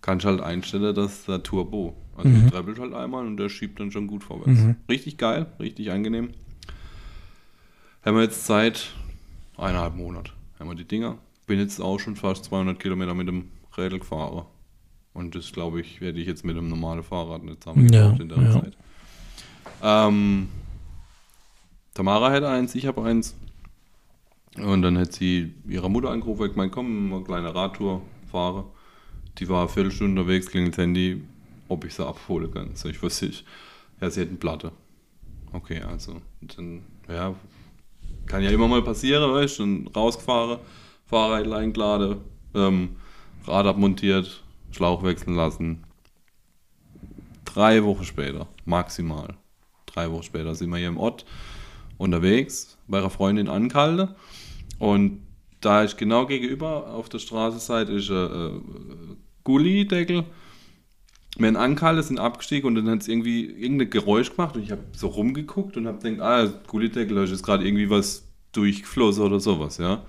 kannst halt einstellen, dass der Turbo. Also du treppelst halt einmal und der schiebt dann schon gut vorwärts. Richtig geil, richtig angenehm. Haben wir jetzt seit eineinhalb Monat. Haben wir die Dinger. Bin jetzt auch schon fast 200 Kilometer mit dem Rädel gefahren. Und das, glaube ich, werde ich jetzt mit einem normalen Fahrrad nicht zusammen Ja, in der ja. Zeit. Ähm, Tamara hätte eins, ich habe eins. Und dann hat sie ihre Mutter angerufen, ich gemeint, komm, mal eine kleine Radtour fahren. Die war eine Viertelstunde unterwegs, klingelt das Handy, ob ich sie abholen kann. Sag ich, was ich? Ja, sie eine Platte. Okay, also, dann, ja, kann ja immer mal passieren, weißt du, dann rausgefahren, Fahrrad eingeladen, ähm, Rad abmontiert, Schlauch wechseln lassen. Drei Wochen später, maximal, drei Wochen später sind wir hier im Ort unterwegs, bei einer Freundin angehalten und da ist genau gegenüber auf der Straßenseite ist ein äh, Gullideckel. Wir haben angehalten, sind abgestiegen und dann hat es irgendwie irgendein Geräusch gemacht und ich habe so rumgeguckt und habe gedacht, ah, Gullideckel, da ist jetzt gerade irgendwie was durchgeflossen oder sowas, ja.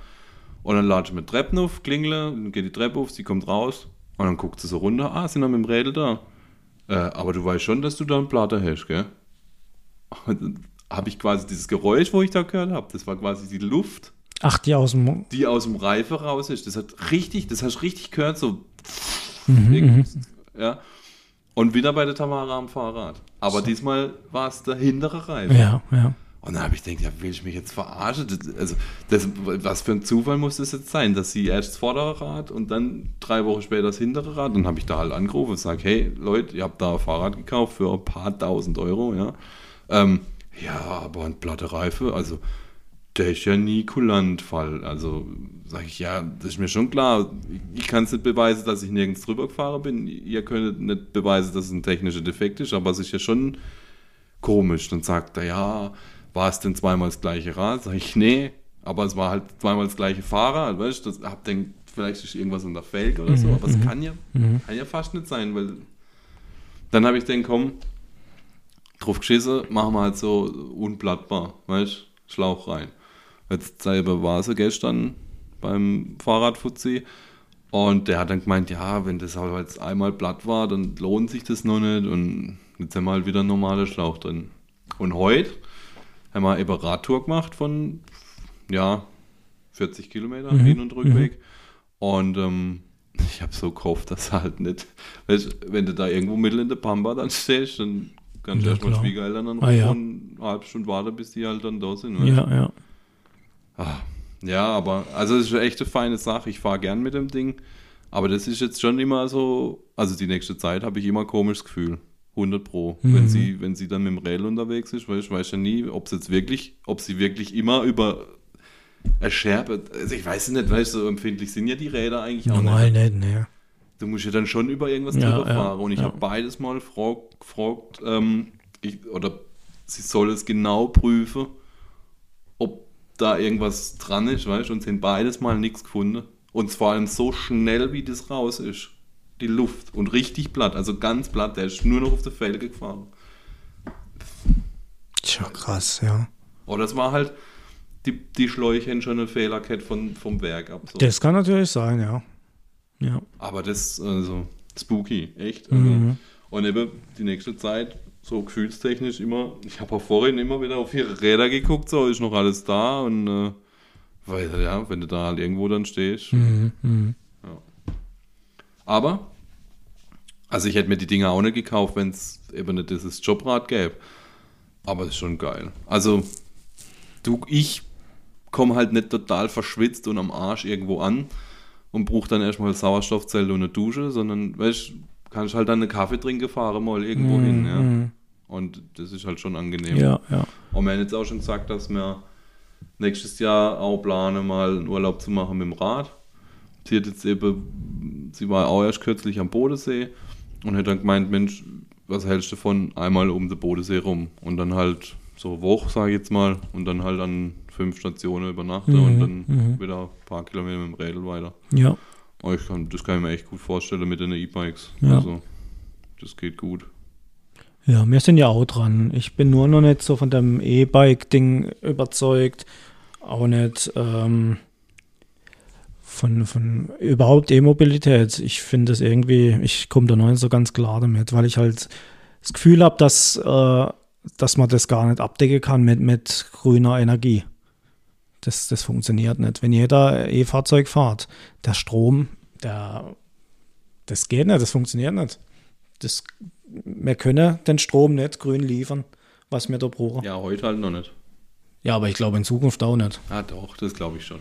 Und dann lade ich mit Treppen auf, klingle, dann geht die Treppe auf, sie kommt raus und dann guckt sie so runter, ah, sind wir mit dem Rädel da. Äh, aber du weißt schon, dass du da einen Platte hast, gell? Und dann habe ich quasi dieses Geräusch, wo ich da gehört habe, das war quasi die Luft, Ach, die aus dem. die aus dem Reife raus ist. Das hat richtig, das hast du richtig gehört, so. Mhm, ja. Und wieder bei der Tamara am Fahrrad. Aber diesmal war es der hintere Reifen. Ja, ja. Und dann habe ich gedacht, ja, will ich mich jetzt verarschen? Also, das, was für ein Zufall muss das jetzt sein, dass sie erst das vordere Rad und dann drei Wochen später das hintere Rad. Dann habe ich da halt angerufen und sage, hey Leute, ihr habt da ein Fahrrad gekauft für ein paar tausend Euro, ja. Ähm, ja, aber ein platte Reife, also der ist ja nie Kulantfall. Also sage ich, ja, das ist mir schon klar. Ich kann es nicht beweisen, dass ich nirgends drüber gefahren bin. Ihr könnt nicht beweisen, dass es ein technischer Defekt ist, aber es ist ja schon komisch. Dann sagt er, ja, war es denn zweimal das gleiche Rad? Sag ich, nee, aber es war halt zweimal das gleiche Fahrrad, weißt du? Hab denkt, vielleicht ist irgendwas an der Felge oder so, aber es kann ja, kann ja fast nicht sein, weil dann habe ich den komm, drauf geschissen, machen wir halt so unplattbar, weißt? Schlauch rein. Jetzt selber war sie gestern beim Fahrradfuzzi und der hat dann gemeint, ja, wenn das halt jetzt einmal platt war, dann lohnt sich das noch nicht und jetzt haben wir halt wieder einen normalen Schlauch drin. Und heute haben wir eben Radtour gemacht von, ja, 40 Kilometer Hin- und Rückweg. Und ähm, ich habe so gehofft, dass halt nicht, weißt, wenn du da irgendwo mittel in der Pampa dann stehst, dann kannst du Ja, erstmal. Schwiegereltern dann Ah, ja. und eine halbe Stunde warten, bis die halt dann da sind. weißt. Ja, ja. Ah, Ja, aber also es ist echt eine feine Sache. Ich fahre gern mit dem Ding. Aber das ist jetzt schon immer so, also die nächste Zeit habe ich immer ein komisches Gefühl. 100 Pro. Mhm. Wenn, sie, wenn sie dann mit dem Rail unterwegs ist, weil ich weiß ja nie, ob sie jetzt wirklich, ob sie wirklich immer über Scherbe, also ich weiß nicht, du, so empfindlich sind ja die Räder eigentlich auch Normal nicht. nicht, ne. Du musst ja dann schon über irgendwas Ja, drüber ja, fahren. Und ich ja. habe beides mal gefragt, ähm, oder sie soll es genau prüfen, ob da irgendwas dran ist, weißt du, und sie haben beides mal nichts gefunden. Und vor allem so schnell, wie das raus ist. Die Luft. Und richtig platt, also ganz platt. Der ist nur noch auf der Felge gefahren. Tja, krass, ja. Oder es war halt, die, die Schläuche haben schon eine Fehlerkette von, vom Werk ab. So. Das kann natürlich sein, ja. Ja. Aber das, also, spooky, echt. Also, Mhm. Und eben die nächste Zeit, so gefühlstechnisch immer, ich habe auch vorhin immer wieder auf ihre Räder geguckt, so ist noch alles da und, äh, weil, ja, wenn du da halt irgendwo dann stehst. Mhm. Mhm. Aber, also ich hätte mir die Dinger auch nicht gekauft, wenn es eben nicht dieses Jobrad gäbe. Aber es ist schon geil. Also, du, ich komme halt nicht total verschwitzt und am Arsch irgendwo an und brauche dann erstmal Sauerstoffzelle und eine Dusche, sondern, weißt kann ich halt dann einen Kaffee trinken, fahre mal irgendwo hin, ja. Mhm. Und das ist halt schon angenehm. Ja, ja. Und wir haben jetzt auch schon gesagt, dass wir nächstes Jahr auch planen, mal einen Urlaub zu machen mit dem Rad. Sie hat jetzt eben, sie war auch erst kürzlich am Bodensee und hat dann gemeint, Mensch, was hältst du davon, einmal um den Bodensee rum und dann halt so Woche, sage ich jetzt mal, und dann halt an fünf Stationen übernachten Mhm, und dann mhm. wieder ein paar Kilometer mit dem Rädel weiter. Ja. Oh, ich kann, das kann ich mir echt gut vorstellen mit den E-Bikes. Ja. Also, das geht gut. Ja, wir sind ja auch dran. Ich bin nur noch nicht so von dem E-Bike-Ding überzeugt. Auch nicht ähm, von, von überhaupt E-Mobilität. Ich finde es irgendwie, ich komme da noch nicht so ganz klar damit, weil ich halt das Gefühl habe, dass, äh, dass man das gar nicht abdecken kann mit, mit grüner Energie. Das, das funktioniert nicht. Wenn jeder E-Fahrzeug fährt, der Strom, der, das geht nicht, das funktioniert nicht. Das, wir können den Strom nicht grün liefern, was wir da brauchen. Ja, Ja, heute halt noch nicht. aber ich glaube in Zukunft auch nicht. Ah, doch, das glaube ich schon.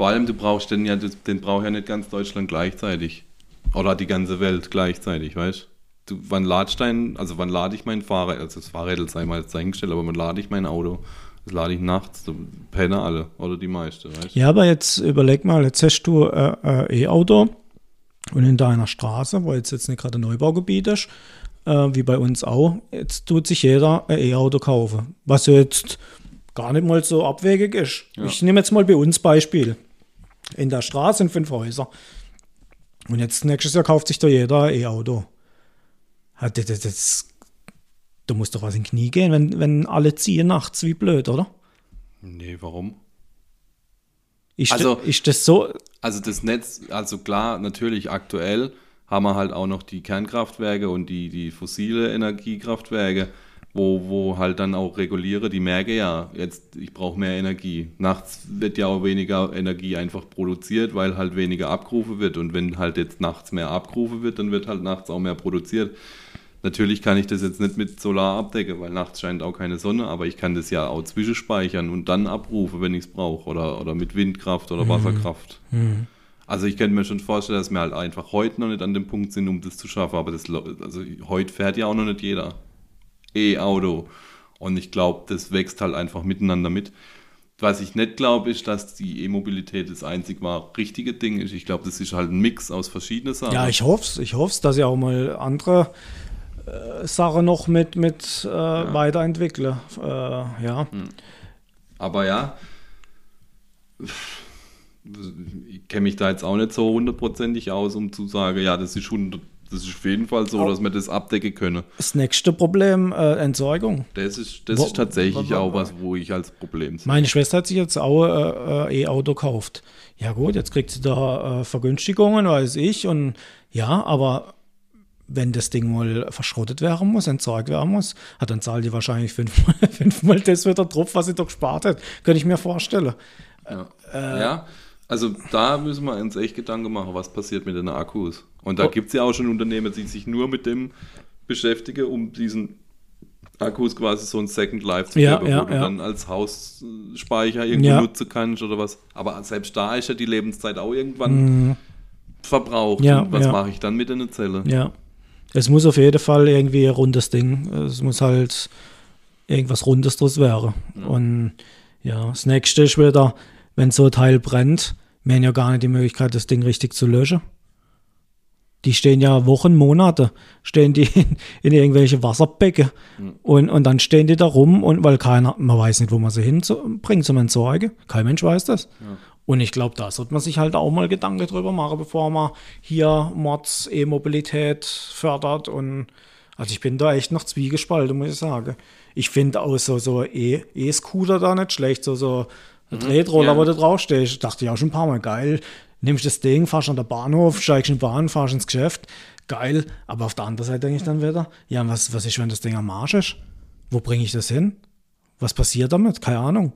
Vor allem, du brauchst den ja, den braucht ja nicht ganz Deutschland gleichzeitig. Oder die ganze Welt gleichzeitig, weißt du? Wann dein, also wann lade ich mein Fahrrad, also das Fahrrad sei mal jetzt dahingestellt, aber wann lade ich mein Auto? Das lade ich nachts, da pennen alle, oder die meisten, weißt Ja, aber jetzt überleg mal, jetzt hast du äh, äh, E-Auto und in deiner Straße, wo jetzt, jetzt nicht gerade ein Neubaugebiet ist, äh, wie bei uns auch, jetzt tut sich jeder ein E-Auto kaufen. Was jetzt gar nicht mal so abwegig ist. Ja. Ich nehme jetzt mal bei uns Beispiel. In der Straße sind fünf Häuser. Und jetzt nächstes Jahr kauft sich da jeder ein E-Auto. Ja, das, das, das, da muss doch was in die Knie gehen, wenn, wenn alle ziehen nachts, wie blöd, oder? Nee, warum? Ist, Also- das, ist das so, Also das Netz, also klar, natürlich aktuell haben wir halt auch noch die Kernkraftwerke und die, die fossile Energiekraftwerke, wo, wo halt dann auch reguliere, die merke ja, jetzt ich brauche mehr Energie. Nachts wird ja auch weniger Energie einfach produziert, weil halt weniger abgerufen wird. Und wenn halt jetzt nachts mehr abgerufen wird, dann wird halt nachts auch mehr produziert. Natürlich kann ich das jetzt nicht mit Solar abdecken, weil nachts scheint auch keine Sonne, aber ich kann das ja auch zwischenspeichern und dann abrufen, wenn ich es brauche. Oder, oder mit Windkraft oder Wasserkraft. Also ich könnte mir schon vorstellen, dass wir halt einfach heute noch nicht an dem Punkt sind, um das zu schaffen. Aber das, also heute fährt ja auch noch nicht jeder E-Auto. Und ich glaube, das wächst halt einfach miteinander mit. Was ich nicht glaube, ist, dass die E-Mobilität das einzig war richtige Ding ist. Ich glaube, das ist halt ein Mix aus verschiedenen Sachen. Ja, ich hoffe es. Ich hoffe es, dass ich auch mal andere äh, Sachen noch mit, mit äh, weiterentwickle. Äh, ja. Aber ja, ich kenne mich da jetzt auch nicht so hundertprozentig aus, um zu sagen, ja, das ist, 100, das ist auf jeden Fall so, Au- dass wir das abdecken können. Das nächste Problem, äh, Entsorgung. Das ist, das Wo- ist tatsächlich wo- wo- auch was, wo ich als Problem sehe. Meine Schwester hat sich jetzt auch äh, äh, E-Auto gekauft. Ja gut, jetzt kriegt sie da äh, Vergünstigungen, weiß ich. Und ja, aber wenn das Ding mal verschrottet werden muss, entsorgt werden muss, ah, dann zahlt die wahrscheinlich fünfmal, fünfmal das wieder drauf, was sie doch gespart hat. Könnte ich mir vorstellen. Ja. Äh, ja, also da müssen wir uns echt Gedanken machen, was passiert mit den Akkus. Und da Oh. gibt es ja auch schon Unternehmen, die sich nur mit dem beschäftigen, um diesen Akkus quasi so ein Second Life zu Ja, geben, ja, wo du ja. dann als Hausspeicher irgendwo Ja. nutzen kannst oder was. Aber selbst da ist ja die Lebenszeit auch irgendwann verbraucht. Mhm. Ja, Und was ja. mache ich dann mit einer Zelle? Ja. Es muss auf jeden Fall irgendwie ein rundes Ding. Es muss halt irgendwas Rundes draus werden. Und ja, das nächste ist wieder, wenn so ein Teil brennt, wir haben ja gar nicht die Möglichkeit, das Ding richtig zu löschen. Die stehen ja Wochen, Monate, stehen die in, in irgendwelche Wasserbecken und, und dann stehen die da rum und weil keiner, man weiß nicht, wo man sie hinbringt zum Entsorgen. Kein Mensch weiß das. Und ich glaube, da sollte man sich halt auch mal Gedanken drüber machen, bevor man hier Mods E-Mobilität fördert. Und also ich bin da echt noch zwiegespalten, muss ich sagen. Ich finde auch so, so E- E-Scooter da nicht schlecht, so, so ein Tretroller, ja. wo du draufstehst. Dachte ich auch schon ein paar Mal, geil. Nimmst das Ding, fahrst an der Bahnhof, steigst in die Bahn, fahrst ins Geschäft. Geil. Aber auf der anderen Seite denke ich dann wieder, ja, was, was ist, wenn das Ding am Arsch ist? Wo bringe ich das hin? Was passiert damit? Keine Ahnung.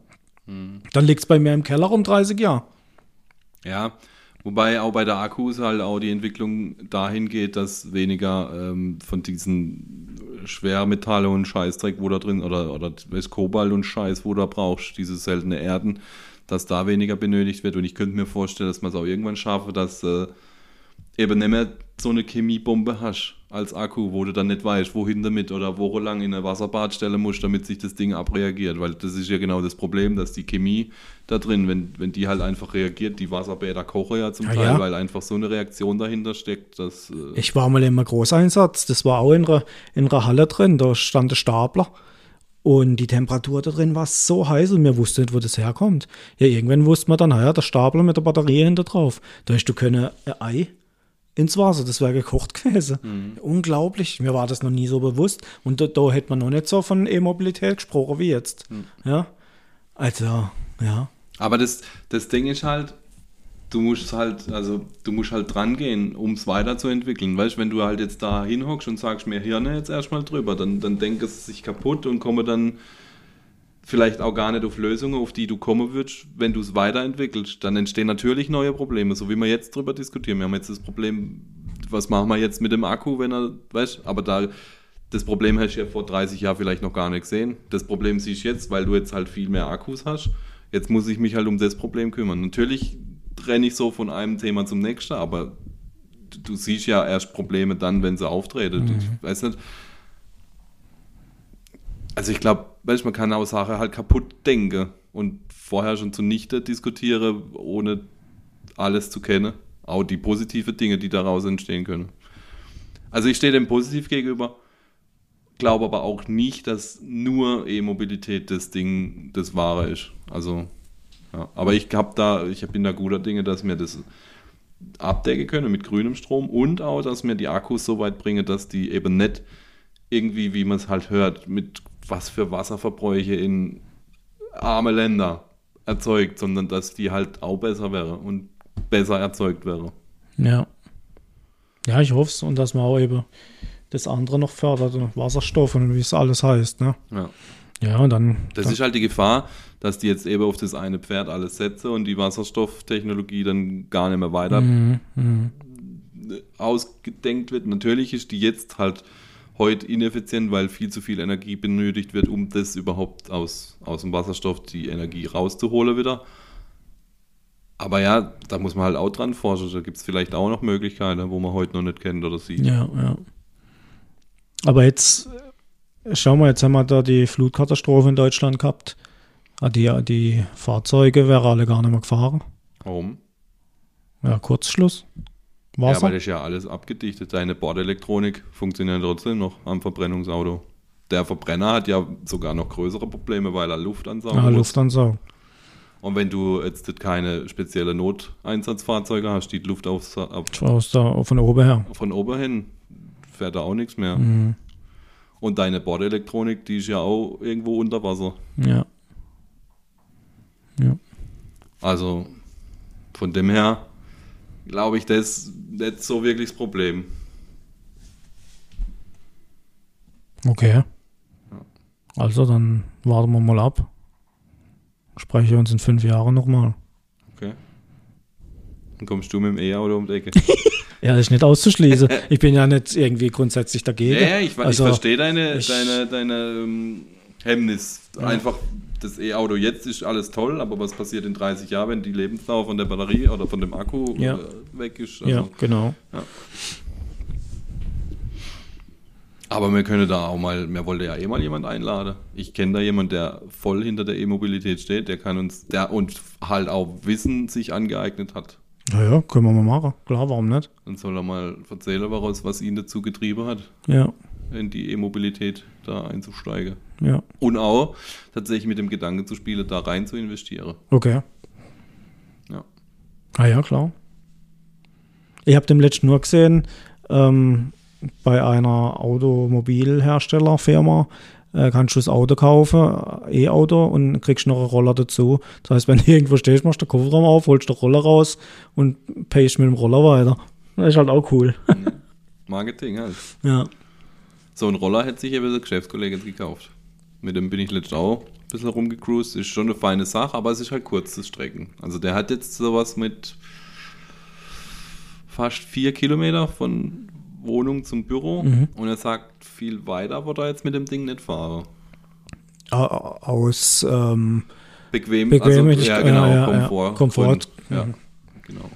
Dann liegt es bei mir im Keller um 30 Jahre. Ja, wobei auch bei der Akkus halt auch die Entwicklung dahin geht, dass weniger ähm, von diesen Schwermetalle und Scheißdreck, wo da drin, oder, oder Kobalt und Scheiß, wo da brauchst, diese seltene Erden, dass da weniger benötigt wird. Und ich könnte mir vorstellen, dass man es auch irgendwann schaffe, dass äh, eben nicht mehr so eine Chemiebombe hast als Akku, wo du dann nicht weißt, wohin damit oder wochenlang in eine Wasserbad stellen musst, damit sich das Ding abreagiert. Weil das ist ja genau das Problem, dass die Chemie da drin, wenn, wenn die halt einfach reagiert, die Wasserbäder kochen ja zum Ja, Teil, ja. weil einfach so eine Reaktion dahinter steckt, dass äh, Ich war mal im Großeinsatz, das war auch in einer, in einer Halle drin, da stand der Stapler. Und die Temperatur da drin war so heiß und wir wussten nicht, wo das herkommt. Ja, irgendwann wusste man dann, naja, der Stapler mit der Batterie hinter drauf. Da hast du können ein Ei ins Wasser, das wäre gekocht gewesen. Unglaublich, mir war das noch nie so bewusst. Und da, da hätte man noch nicht so von E-Mobilität gesprochen wie jetzt. Ja, also, ja. Aber das, das Ding ist halt, du musst halt, also du musst halt dran gehen, um es weiterzuentwickeln. Weißt du, wenn du halt jetzt da hinhockst und sagst, mir Hirne jetzt erstmal drüber, dann, dann denke es sich kaputt und komme dann vielleicht auch gar nicht auf Lösungen, auf die du kommen würdest, wenn du es weiterentwickelst. Dann entstehen natürlich neue Probleme, so wie wir jetzt drüber diskutieren. Wir haben jetzt das Problem, was machen wir jetzt mit dem Akku, wenn er, weißt aber da, das Problem hast du ja vor 30 Jahren vielleicht noch gar nicht gesehen. Das Problem siehst du jetzt, weil du jetzt halt viel mehr Akkus hast. Jetzt muss ich mich halt um das Problem kümmern. Natürlich renne ich so von einem Thema zum nächsten, aber du, siehst ja erst Probleme dann, wenn sie auftreten. Ich weiß nicht. Also ich glaube, man kann auch Sachen halt kaputt denken und vorher schon zunichte diskutieren, ohne alles zu kennen. Auch die positive Dinge, die daraus entstehen können. Also ich stehe dem positiv gegenüber, glaube aber auch nicht, dass nur E-Mobilität das Ding, das Wahre ist. Also, ja. Aber ich habe da, ich bin da guter Dinge, dass wir das abdecken können mit grünem Strom und auch, dass wir die Akkus so weit bringen, dass die eben nicht irgendwie, wie man es halt hört, mit was für Wasserverbräuche in arme Länder erzeugt, sondern dass die halt auch besser wäre und besser erzeugt wäre. Ja. Ja, ich hoffe es und dass man auch eben das andere noch fördert, Wasserstoff und wie es alles heißt. Ne? Ja. Ja, und dann. Das dann ist halt die Gefahr, dass die jetzt eben auf das eine Pferd alles setzen und die Wasserstofftechnologie dann gar nicht mehr weiter Mhm, ausgedenkt wird. Natürlich ist die jetzt halt heute ineffizient, weil viel zu viel Energie benötigt wird, um das überhaupt aus, aus dem Wasserstoff die Energie rauszuholen wieder. Aber ja, da muss man halt auch dran forschen. Da gibt es vielleicht auch noch Möglichkeiten, wo man heute noch nicht kennt oder sieht. Ja, ja. Aber jetzt, schauen wir, jetzt haben wir da die Flutkatastrophe in Deutschland gehabt. Ah, Die, die Fahrzeuge wären alle gar nicht mehr gefahren. Warum? Ja, Kurzschluss. Ja, Wasser. weil das ist ja alles abgedichtet. Deine Bordelektronik funktioniert trotzdem noch am Verbrennungsauto. Der Verbrenner hat ja sogar noch größere Probleme, weil er Luft ansaugen ja, muss. Luftansaugen. Und wenn du jetzt keine spezielle Noteinsatzfahrzeuge hast, die die Luft aufs, ab, Aus da, von oben her. von oben hin, fährt da auch nichts mehr. Mhm. Und deine Bordelektronik, die ist ja auch irgendwo unter Wasser. Ja. Ja. Also von dem her glaube ich, das ist nicht so wirklich das Problem. Okay. Also, dann warten wir mal ab. Spreche uns in fünf Jahren nochmal. Okay. Dann kommst du mit dem E-Auto um die Ecke. Ja, das ist nicht auszuschließen. ich bin ja nicht irgendwie grundsätzlich dagegen. Ja, ja, ich, Also, ich verstehe deine, ich- deine, deine ähm, Hemmnis. Einfach, das E-Auto jetzt ist alles toll, aber was passiert in 30 Jahren, wenn die Lebensdauer von der Batterie oder von dem Akku Ja. äh, weg ist? Ja, genau. Aber wir können da auch mal, mir wollte ja eh mal jemand einladen. Ich kenne da jemanden, der voll hinter der E-Mobilität steht, der kann uns, der und halt auch Wissen sich angeeignet hat. Ja, ja, können wir mal machen. Klar, warum nicht? Dann soll er mal erzählen, was, was ihn dazu getrieben hat, Ja, in die E-Mobilität da einzusteigen. ja. Und auch tatsächlich mit dem Gedanken zu spielen, da rein zu investieren. Okay. Ja. Ah ja, klar. Ich habe dem letzten nur gesehen, ähm, bei einer Automobilherstellerfirma äh, kannst du das Auto kaufen, E-Auto, und kriegst noch einen Roller dazu. Das heißt, wenn du irgendwo stehst, machst du den Kofferraum auf, holst den Roller raus und payst mit dem Roller weiter. Das ist halt auch cool. Marketing halt. ja. So ein Roller hätte sich eben der Geschäftskollege jetzt gekauft. Mit dem bin ich letztens auch ein bisschen rumgecruised. Ist schon eine feine Sache, aber es ist halt kurze Strecken. Also der hat jetzt sowas mit fast vier Kilometer von Wohnung zum Büro und er sagt, viel weiter wird er jetzt mit dem Ding nicht fahren. Au- Aus ähm, Bequem, Bequem, also, ich- ja genau, ja, Komfort. ja. Komfort, Und, ja, mhm. genau.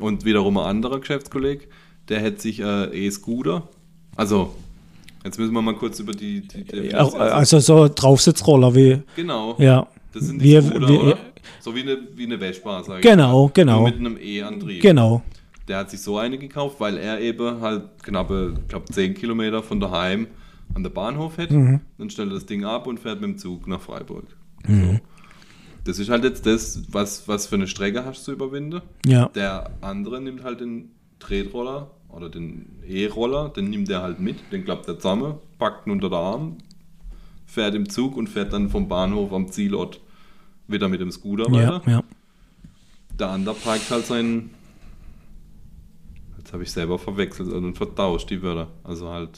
Und wiederum ein anderer Geschäftskollege, der hätte sich äh, E-Scooter, also jetzt müssen wir mal kurz über die, die, die ja, also so Draufsitzroller wie genau, ja. das sind die wir, Scooter, wir, oder? So wie eine, wie eine Vespa, sag ich Genau, mal. genau. Nur mit einem E-Antrieb. Genau. Der hat sich so eine gekauft, weil er eben halt knappe, ich glaube 10 Kilometer von daheim an der Bahnhof hätte. Mhm. Dann stellt er das Ding ab und fährt mit dem Zug nach Freiburg. So. Das ist halt jetzt das, was, was für eine Strecke hast du zu überwinden. Ja. Der andere nimmt halt den Tretroller oder den E-Roller, den nimmt er halt mit, den klappt er zusammen, packt ihn unter den Arm, fährt im Zug und fährt dann vom Bahnhof am Zielort wieder mit dem Scooter Ja, weiter. ja. Der andere parkt halt seinen. Jetzt habe ich selber verwechselt und vertauscht die Wörter. Also halt.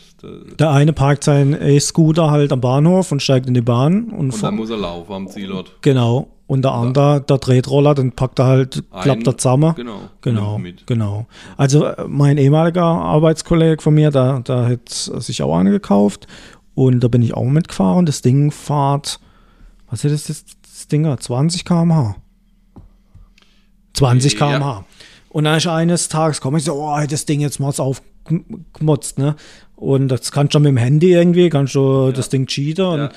Der, eine parkt seinen E-Scooter halt am Bahnhof und steigt in die Bahn und, und dann muss er laufen am Zielort. genau. Und der andere, der Tretroller, den packt er halt, klappt er zusammen. Genau. Genau, genau. Also äh, mein ehemaliger Arbeitskollege von mir, da, da hat sich auch eine gekauft und da bin ich auch mitgefahren. Das Ding fahrt, was ist das, das Ding? 20 km/h. 20 Ja. Und dann ist eines Tages komme ich so, oh, das Ding jetzt mal aufgemotzt, ne? Und das kannst du mit dem Handy irgendwie, kannst du das Ding cheaten und Ja.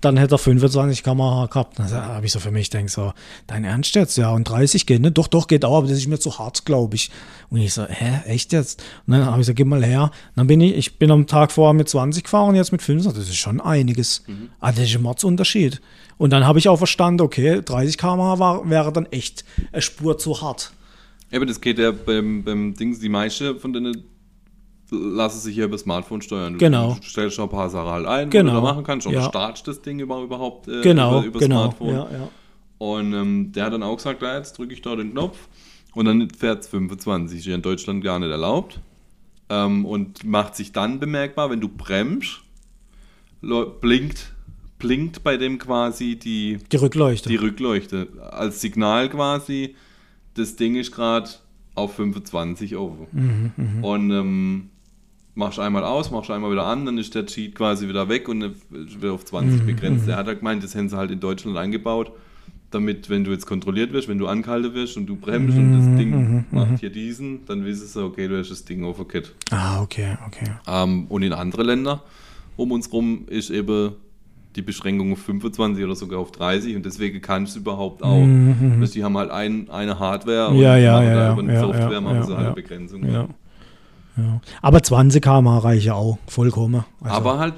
dann hätte er 25 km/h gehabt. Da habe ich so für mich denke so, dein Ernst jetzt? Ja, und 30 geht, ne? Doch, doch, geht auch, aber das ist mir zu hart, glaube ich. Und ich so, hä, echt jetzt? Und dann habe ich so, gib mal her. Und dann bin ich, ich bin am Tag vorher mit 20 gefahren und jetzt mit 25. Das ist schon einiges. Ah, das ist ein Mordsunterschied. Und dann habe ich auch verstanden, okay, 30 km/h war, wäre dann echt eine Spur zu hart. Ja, aber das geht ja beim, beim Dings, die meisten von denen lassen sich ja über Smartphone steuern. Du, Genau. Du stellst schon ein paar Sachen halt ein, Genau. du machen kannst. Oder Ja. startest das Ding über, überhaupt äh, Genau, über, über genau. Smartphone. Ja, ja. Und ähm, der hat dann auch gesagt, ja, jetzt drücke ich da den Knopf und dann fährt es 25. Ist ja in Deutschland gar nicht erlaubt. Ähm, und macht sich dann bemerkbar, wenn du bremst, blinkt, blinkt bei dem quasi die, Die Rückleuchte. die Rückleuchte. Als Signal quasi, das Ding ist gerade auf 25 Euro. Und ähm, machst einmal aus, machst einmal wieder an, dann ist der Cheat quasi wieder weg und wird auf 20 begrenzt. Der hat halt gemeint, das haben sie halt in Deutschland eingebaut, damit, wenn du jetzt kontrolliert wirst, wenn du angehalten wirst und du bremst und das Ding macht hier diesen, dann wissen sie, okay, du hast das Ding overkit. ah, okay, okay. Ähm, und in andere Länder um uns rum ist eben die Beschränkung auf 25 oder sogar auf 30 und deswegen kannst du überhaupt auch. Weißt, die haben halt ein, eine Hardware Mhm, Ja, ja, ja, da ja, über eine ja, Software ja, machen sie halt eine Begrenzung. Aber 20 km/h reichen auch, vollkommen. Also, Aber halt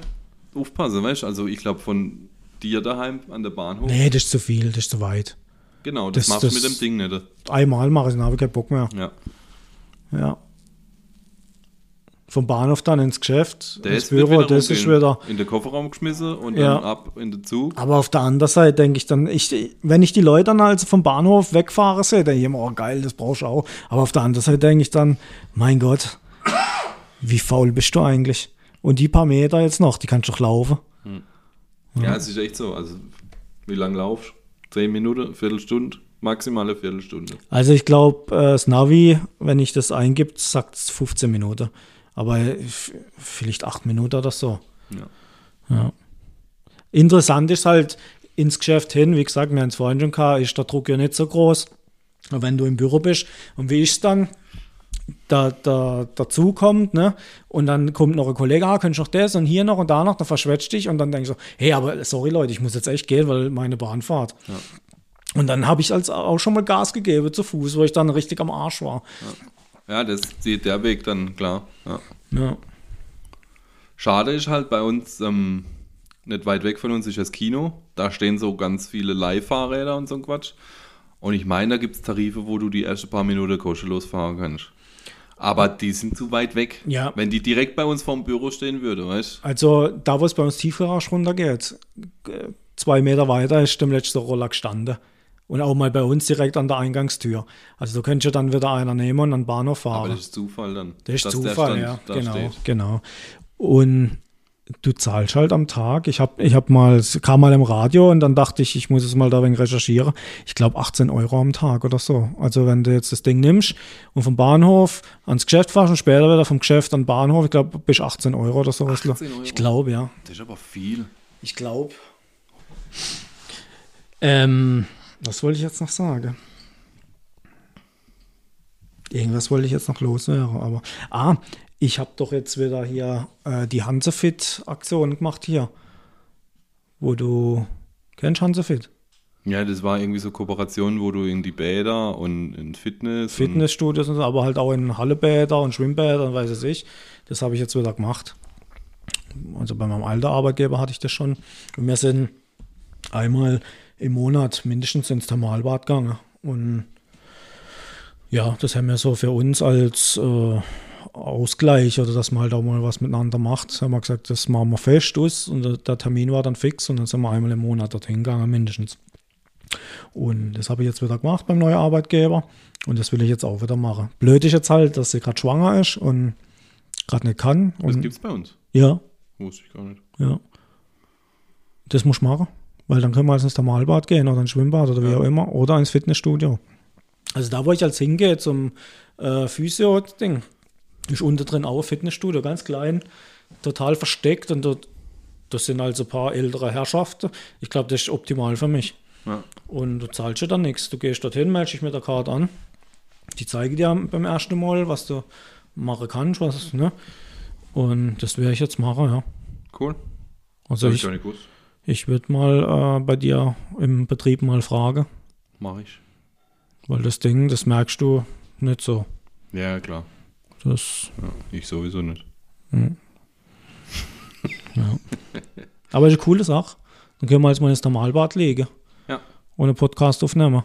aufpassen, weißt du, also ich glaube von dir daheim an der Bahnhof, nee, das ist zu viel, das ist zu weit. genau, das, das- machst du mit dem Ding nicht. Einmal mache ich, dann habe ich keinen Bock mehr. Ja. Ja. Vom Bahnhof dann ins Geschäft, Der ins Büro, das ist wieder. in den Kofferraum geschmissen und Ja. dann ab in den Zug. Aber auf der anderen Seite denke ich dann, ich, wenn ich die Leute dann also vom Bahnhof wegfahre sehe, denke ich immer, oh geil, das brauchst du auch. Aber auf der anderen Seite denke ich dann, mein Gott, wie faul bist du eigentlich? Und die paar Meter jetzt noch, die kannst du doch laufen. Ja, es ist echt so. Also, wie lange laufst du? Zehn Minuten, Viertelstunde? Maximale Viertelstunde. Also ich glaube, äh, das Navi, wenn ich das eingibt, sagt es 15 Minuten. Aber vielleicht 8 Minuten oder so. Ja. Ja. Interessant ist halt ins Geschäft hin, wie gesagt, wir haben es vorhin schon gehabt, ist der Druck ja nicht so groß. Wenn du im Büro bist und wie ist es dann? Da, da, dazu kommt, ne? Und dann kommt noch ein Kollege, ah, könntest du noch das und hier noch und da noch, dann verschwätzt dich und dann denkst du, hey, aber sorry Leute, ich muss jetzt echt gehen, weil meine Bahn fährt. Und dann habe ich als auch schon mal Gas gegeben zu Fuß, wo ich dann richtig am Arsch war. Ja, das sieht der Weg dann, klar. Ja. Ja. Schade ist halt bei uns, ähm, nicht weit weg von uns ist das Kino. Da stehen so ganz viele Leihfahrräder und so ein Quatsch. Und ich meine, da gibt es Tarife, wo du die ersten paar Minuten kostenlos fahren kannst. Aber die sind zu weit weg. Ja. Wenn die direkt bei uns vorm Büro stehen würde, weißt Also da, wo es bei uns Tiefgarage runtergeht, zwei Meter weiter ist dem letzten Roller gestanden. Und auch mal bei uns direkt an der Eingangstür. Also du könntest ja dann wieder einer nehmen und an den Bahnhof Aber fahren. das ist Zufall dann. Das ist Zufall, ja. Genau, steht. genau. Und du zahlst halt am Tag. Ich habe ich hab mal, es kam mal im Radio und dann dachte ich, ich muss es mal da wegen recherchieren. Ich glaube 18 Euro am Tag oder so. Also wenn du jetzt das Ding nimmst und vom Bahnhof ans Geschäft fährst und später wieder vom Geschäft an den Bahnhof, ich glaube bis 18 Euro oder so. 18 Euro? Ich glaube, ja. Das ist aber viel. Ich glaube. Ähm, was wollte ich jetzt noch sagen? Irgendwas wollte ich jetzt noch loswerden, aber. Ah, ich habe doch jetzt wieder hier äh, die Hansefit-Aktion gemacht hier. Wo du. Kennst Hansefit? Ja, das war irgendwie so Kooperation, wo du in die Bäder und in Fitness. Fitnessstudios und so, aber halt auch in Hallebäder und Schwimmbäder und weiß es ich. Das habe ich jetzt wieder gemacht. Also bei meinem alten Arbeitgeber hatte ich das schon. Und wir sind einmal im Monat mindestens ins Thermalbad gegangen. Und ja, das haben wir so für uns als äh, Ausgleich oder dass man halt auch mal was miteinander macht. Haben wir gesagt, das machen wir fest aus und der, Termin war dann fix und dann sind wir einmal im Monat dorthin gegangen, mindestens. Und das habe ich jetzt wieder gemacht beim neuen Arbeitgeber. Und das will ich jetzt auch wieder machen. Blöd ist jetzt halt, dass sie gerade schwanger ist und gerade nicht kann. Das Und gibt's bei uns. ja, Wusste ich gar nicht. ja. Das muss ich machen. Weil dann können wir ins Thermalbad gehen oder ins Schwimmbad oder wie auch immer. Oder ins Fitnessstudio. Also da, wo ich als hingehe zum äh, Physio-Ding, ist unten drin auch ein Fitnessstudio, ganz klein, total versteckt und dort, das sind also ein paar ältere Herrschaften. Ich glaube, das ist optimal für mich. Ja. Und du zahlst ja dann nichts. Du gehst dorthin, meldest dich mit der Karte an. Die zeigen dir beim ersten Mal, was du machen kannst. Was, ne? Und das werde ich jetzt machen, ja. Cool. Also hab ich, gewusst. Ich würde mal äh, bei dir im Betrieb mal fragen, Mach ich. weil das Ding, das merkst du nicht so. Ja, klar. Das, Ja, ich sowieso nicht. aber ist eine coole Sache. Dann können wir jetzt mal ins Normalbad legen. Ja. Einen Podcast aufnehmen.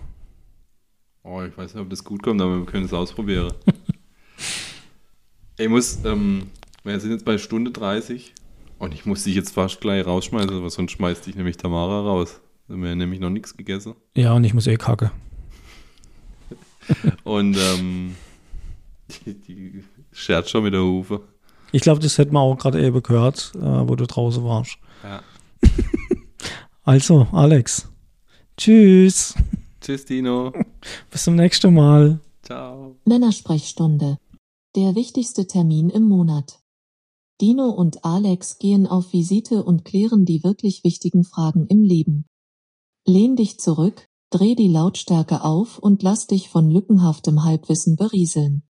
Oh, ich weiß nicht, ob das gut kommt, aber wir können es ausprobieren. ich muss, ähm, wir sind jetzt bei Stunde 30 und ich muss dich jetzt fast gleich rausschmeißen, weil sonst schmeißt dich nämlich Tamara raus. Wir haben nämlich noch nichts gegessen. Ja, und ich muss eh kacke. Und ähm, die, die schert schon mit der Hufe. Ich glaube, das hätten wir auch gerade eben gehört, äh, wo du draußen warst. Ja. Also, Alex. Tschüss. Tschüss, Dino. Bis zum nächsten Mal. Ciao. Männersprechstunde. Der wichtigste Termin im Monat. Dino und Alex gehen auf Visite und klären die wirklich wichtigen Fragen im Leben. Lehn dich zurück, dreh die Lautstärke auf und lass dich von lückenhaftem Halbwissen berieseln.